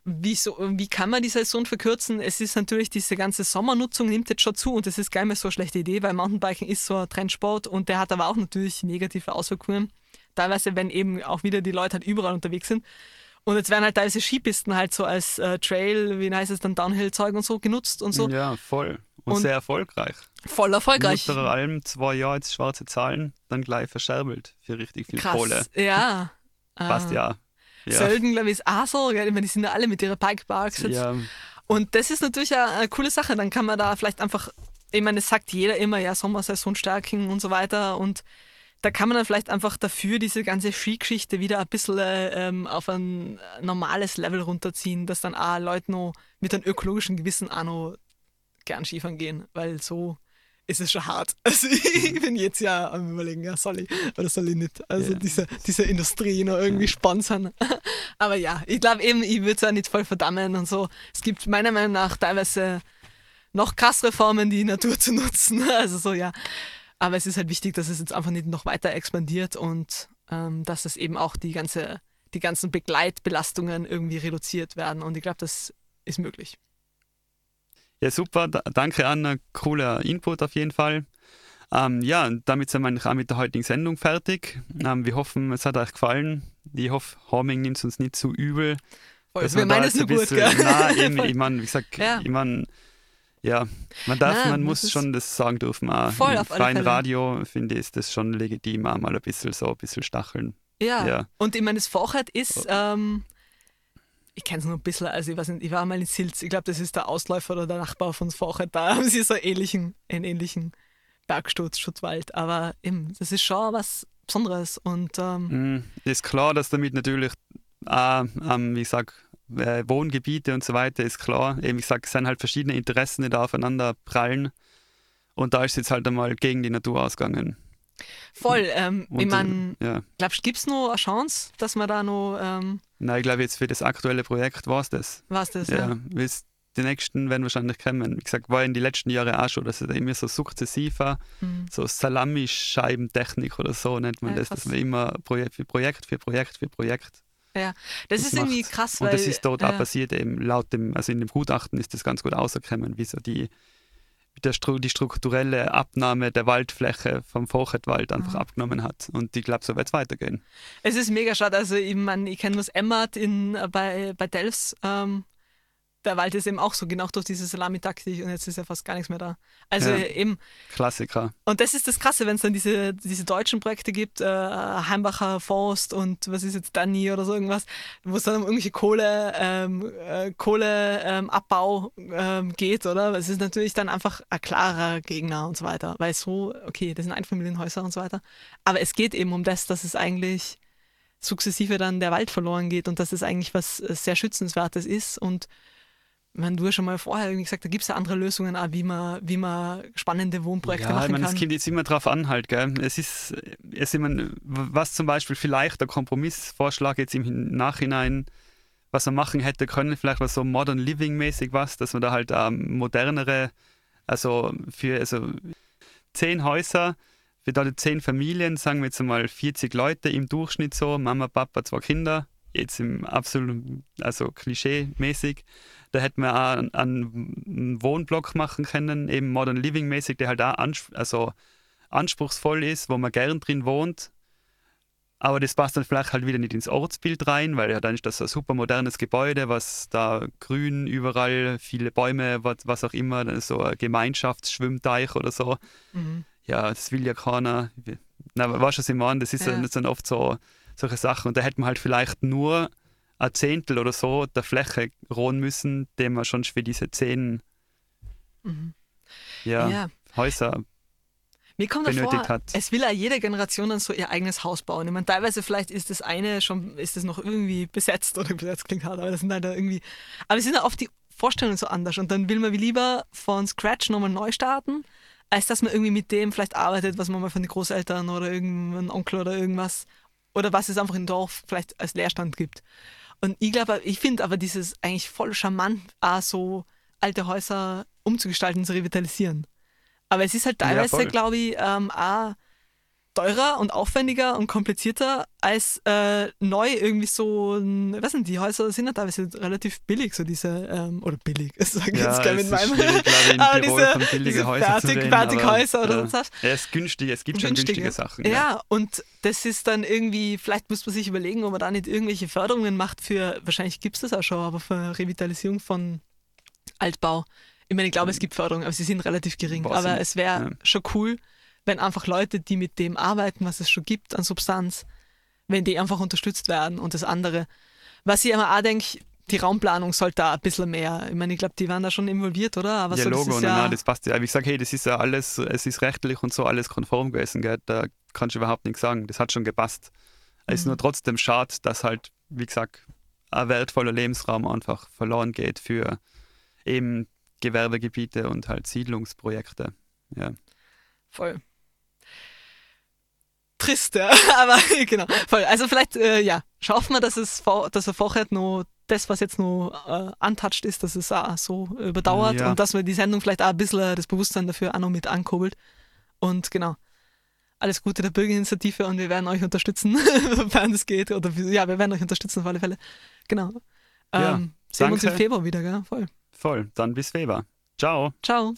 wie, so, wie kann man die Saison verkürzen? Es ist natürlich, diese ganze Sommernutzung nimmt jetzt schon zu und das ist gar nicht mehr so eine schlechte Idee, weil Mountainbiken ist so ein Trendsport und der hat aber auch natürlich negative Auswirkungen. Teilweise, wenn eben auch wieder die Leute halt überall unterwegs sind. Und jetzt werden halt teilweise Skipisten halt so als äh, Trail, wie heißt es dann, Downhill-Zeug und so genutzt und so. Ja, voll. Und, und sehr erfolgreich. Voll erfolgreich. Mutter Alm, zwei Jahre jetzt schwarze Zahlen, dann gleich verscherbelt für richtig viel Krass. Kohle. Ja. Passt ah. ja. Ja. Sölden, glaube ich, ist auch so. Gell? Ich meine, die sind ja alle mit ihren Bikeparks jetzt. Ja. Und das ist natürlich eine, eine coole Sache. Dann kann man da vielleicht einfach, ich meine, es sagt jeder immer, ja, Sommersaison stärken und so weiter. Und da kann man dann vielleicht einfach dafür diese ganze Skigeschichte wieder ein bisschen ähm, auf ein normales Level runterziehen, dass dann auch Leute noch mit einem ökologischen Gewissen auch noch gern Skifahren gehen, weil so ist es schon hart. Also ich bin jetzt ja am überlegen, ja, soll ich oder soll ich nicht. Also ja. diese, diese Industrie noch irgendwie sponsern. Aber ja, ich glaube eben, ich würde es ja nicht voll verdammen und so. Es gibt meiner Meinung nach teilweise noch krassere Formen, die Natur zu nutzen. Also so, ja. Aber es ist halt wichtig, dass es jetzt einfach nicht noch weiter expandiert und ähm, dass es eben auch die ganze, die ganzen Begleitbelastungen irgendwie reduziert werden. Und ich glaube, das ist möglich. Ja, super. Da, danke, Anna. Cooler Input auf jeden Fall. Ähm, ja, damit sind wir eigentlich auch mit der heutigen Sendung fertig. Ähm, wir hoffen, es hat euch gefallen. Ich hoffe, Homing nimmt es uns nicht zu übel. Voll, wir meinen es nur gut, gell? Nein, ich meine, ich sag, ja. ich meine, ja, man darf, Nein, man muss schon das sagen dürfen. Auch voll Im freien Radio, finde ich, ist das schon legitim, auch mal ein bisschen so, ein bisschen stacheln. Ja, ja. und ich meine, das Vorheit ist, ähm, ich kenne es nur ein bisschen, also ich weiß nicht, ich war mal in Silz, ich glaube, das ist der Ausläufer oder der Nachbar von Vorher, da. Haben sie so einen ähnlichen, einen ähnlichen Bergsturz, Schutzwald, aber eben, das ist schon was Besonderes und ähm, mm, ist klar, dass damit natürlich auch, ähm, wie ich sag, äh, Wohngebiete und so weiter ist klar, eben ich sag, es sind halt verschiedene Interessen, die da aufeinander prallen. Und da ist jetzt halt einmal gegen die Natur ausgegangen. Voll. Ähm, ich meine, ja. glaubst du, gibt es noch eine Chance, dass man da noch. Ähm Nein, ich glaube, jetzt für das aktuelle Projekt war es das. War es das, ja. ja. Die nächsten werden wahrscheinlich kommen. Wie gesagt, war in den letzten Jahren auch schon, dass es immer so sukzessiver, mhm. so Salami-Scheibentechnik oder so nennt man ja, das, dass man immer Projekt für Projekt für Projekt für Projekt ja, das, das ist macht. irgendwie krass, weil... Und das ist dort äh, auch passiert, eben laut dem, also in dem Gutachten ist das ganz gut rausgekommen, wie so die der, die strukturelle Abnahme der Waldfläche vom Fochetwald einfach mhm. abgenommen hat. Und ich glaube, so wird es weitergehen. Es ist mega schade. Also, ich, mein, ich kenne das Emmert in, bei, bei Delfs. Ähm, der Wald ist eben auch so, genau durch diese Salamitaktik und jetzt ist ja fast gar nichts mehr da. Also Ja. eben, Klassiker. und das ist das Krasse, wenn es dann diese, diese deutschen Projekte gibt, äh, Heimbacher Forst und was ist jetzt Danny oder so irgendwas, wo es dann um irgendwelche Kohle, ähm, äh, Kohleabbau ähm, ähm, geht, oder? Es ist natürlich dann einfach ein klarer Gegner und so weiter, weil so, okay, das sind Einfamilienhäuser und so weiter. Aber es geht eben um das, dass es eigentlich sukzessive dann der Wald verloren geht und dass es eigentlich was äh, sehr Schützenswertes ist und wenn du ja schon mal vorher irgendwie gesagt, da gibt es ja andere Lösungen, auch, wie man, wie man spannende Wohnprojekte ja, ich machen meine, kann. es kommt jetzt immer drauf an halt, gell? Es ist, es, ich meine, was zum Beispiel vielleicht der Kompromissvorschlag jetzt im Nachhinein, was man machen hätte können, vielleicht was so Modern Living mäßig was, dass man da halt ähm, modernere, also für also zehn Häuser, für da zehn Familien, sagen wir jetzt mal 40 Leute im Durchschnitt so, Mama, Papa, zwei Kinder, jetzt im absoluten, also klischee-mäßig. Da hätte man auch einen, Wohnblock machen können, eben Modern Living mäßig, der halt auch ans also anspruchsvoll ist, wo man gern drin wohnt. Aber das passt dann vielleicht halt wieder nicht ins Ortsbild rein, weil ja dann ist das ein super modernes Gebäude, was da grün überall, viele Bäume, was, was auch immer, so ein Gemeinschaftsschwimmteich oder so. Mhm. Ja, das will ja keiner. Na, weißt du, was ich meine? Das ist Ja. dann, oft so solche Sachen. Und da hätte man halt vielleicht nur ein Zehntel oder so der Fläche rohen müssen, den man schon für diese zehn Mhm. ja, Ja. Häuser Mir kommt benötigt davor, hat. es will ja jede Generation dann so ihr eigenes Haus bauen. Ich meine, teilweise vielleicht ist das eine schon, ist das noch irgendwie besetzt oder besetzt klingt hart, aber das sind halt irgendwie, aber es sind ja oft die Vorstellungen so anders und dann will man wie lieber von Scratch nochmal neu starten, als dass man irgendwie mit dem vielleicht arbeitet, was man mal von den Großeltern oder irgendein Onkel oder irgendwas oder was es einfach im Dorf vielleicht als Leerstand gibt. Und ich glaube, ich finde aber dieses eigentlich voll charmant, auch so alte Häuser umzugestalten, zu revitalisieren. Aber es ist halt Ja, teilweise, voll. glaube ich, ähm, auch teurer und aufwendiger und komplizierter als äh, neu irgendwie so, ein- was sind die Häuser sind ja teilweise relativ billig, so diese, ähm, oder billig, das sage ich Ja, jetzt gerne es mit meinem, aber diese, diese Häuser Fertig, reden, oder ja. so was. Er ist günstig, es gibt schon Günstige. Sachen. Ja. und das ist dann irgendwie, vielleicht muss man sich überlegen, ob man da nicht irgendwelche Förderungen macht für, wahrscheinlich gibt es das auch schon, aber für Revitalisierung von Altbau. Ich meine, ich glaube, es gibt Förderungen, aber sie sind relativ gering. Weiß ich aber nicht. es wäre Ja. schon cool, wenn einfach Leute, die mit dem arbeiten, was es schon gibt an Substanz, wenn die einfach unterstützt werden und das andere. Was ich immer auch denke, die Raumplanung sollte da ein bisschen mehr. Ich meine, ich glaube, die waren da schon involviert, oder? Aber ja, so, das Logo, ist nein, ja, nein, das passt ja. Aber ich sage, hey, das ist ja alles, es ist rechtlich und so alles konform gewesen, gell? da kannst du überhaupt nichts sagen. Das hat schon gepasst. Es ist Mhm. nur trotzdem schade, dass halt, wie gesagt, ein wertvoller Lebensraum einfach verloren geht für eben Gewerbegebiete und halt Siedlungsprojekte. Ja. Voll. Trist, ja. aber genau, voll. Also vielleicht, äh, ja, schaffen wir, dass es vor, dass er vorher noch das, was jetzt noch äh, untouched ist, dass es auch so überdauert Ja. und dass wir die Sendung vielleicht auch ein bisschen das Bewusstsein dafür auch noch mit ankurbelt. Und genau, alles Gute der Bürgerinitiative und wir werden euch unterstützen, sofern es geht. Oder ja, wir werden euch unterstützen auf alle Fälle. Genau. Ja, Ähm, sehen wir uns im. Februar wieder, gell? Voll. Voll. Dann bis Weber. Ciao. Ciao.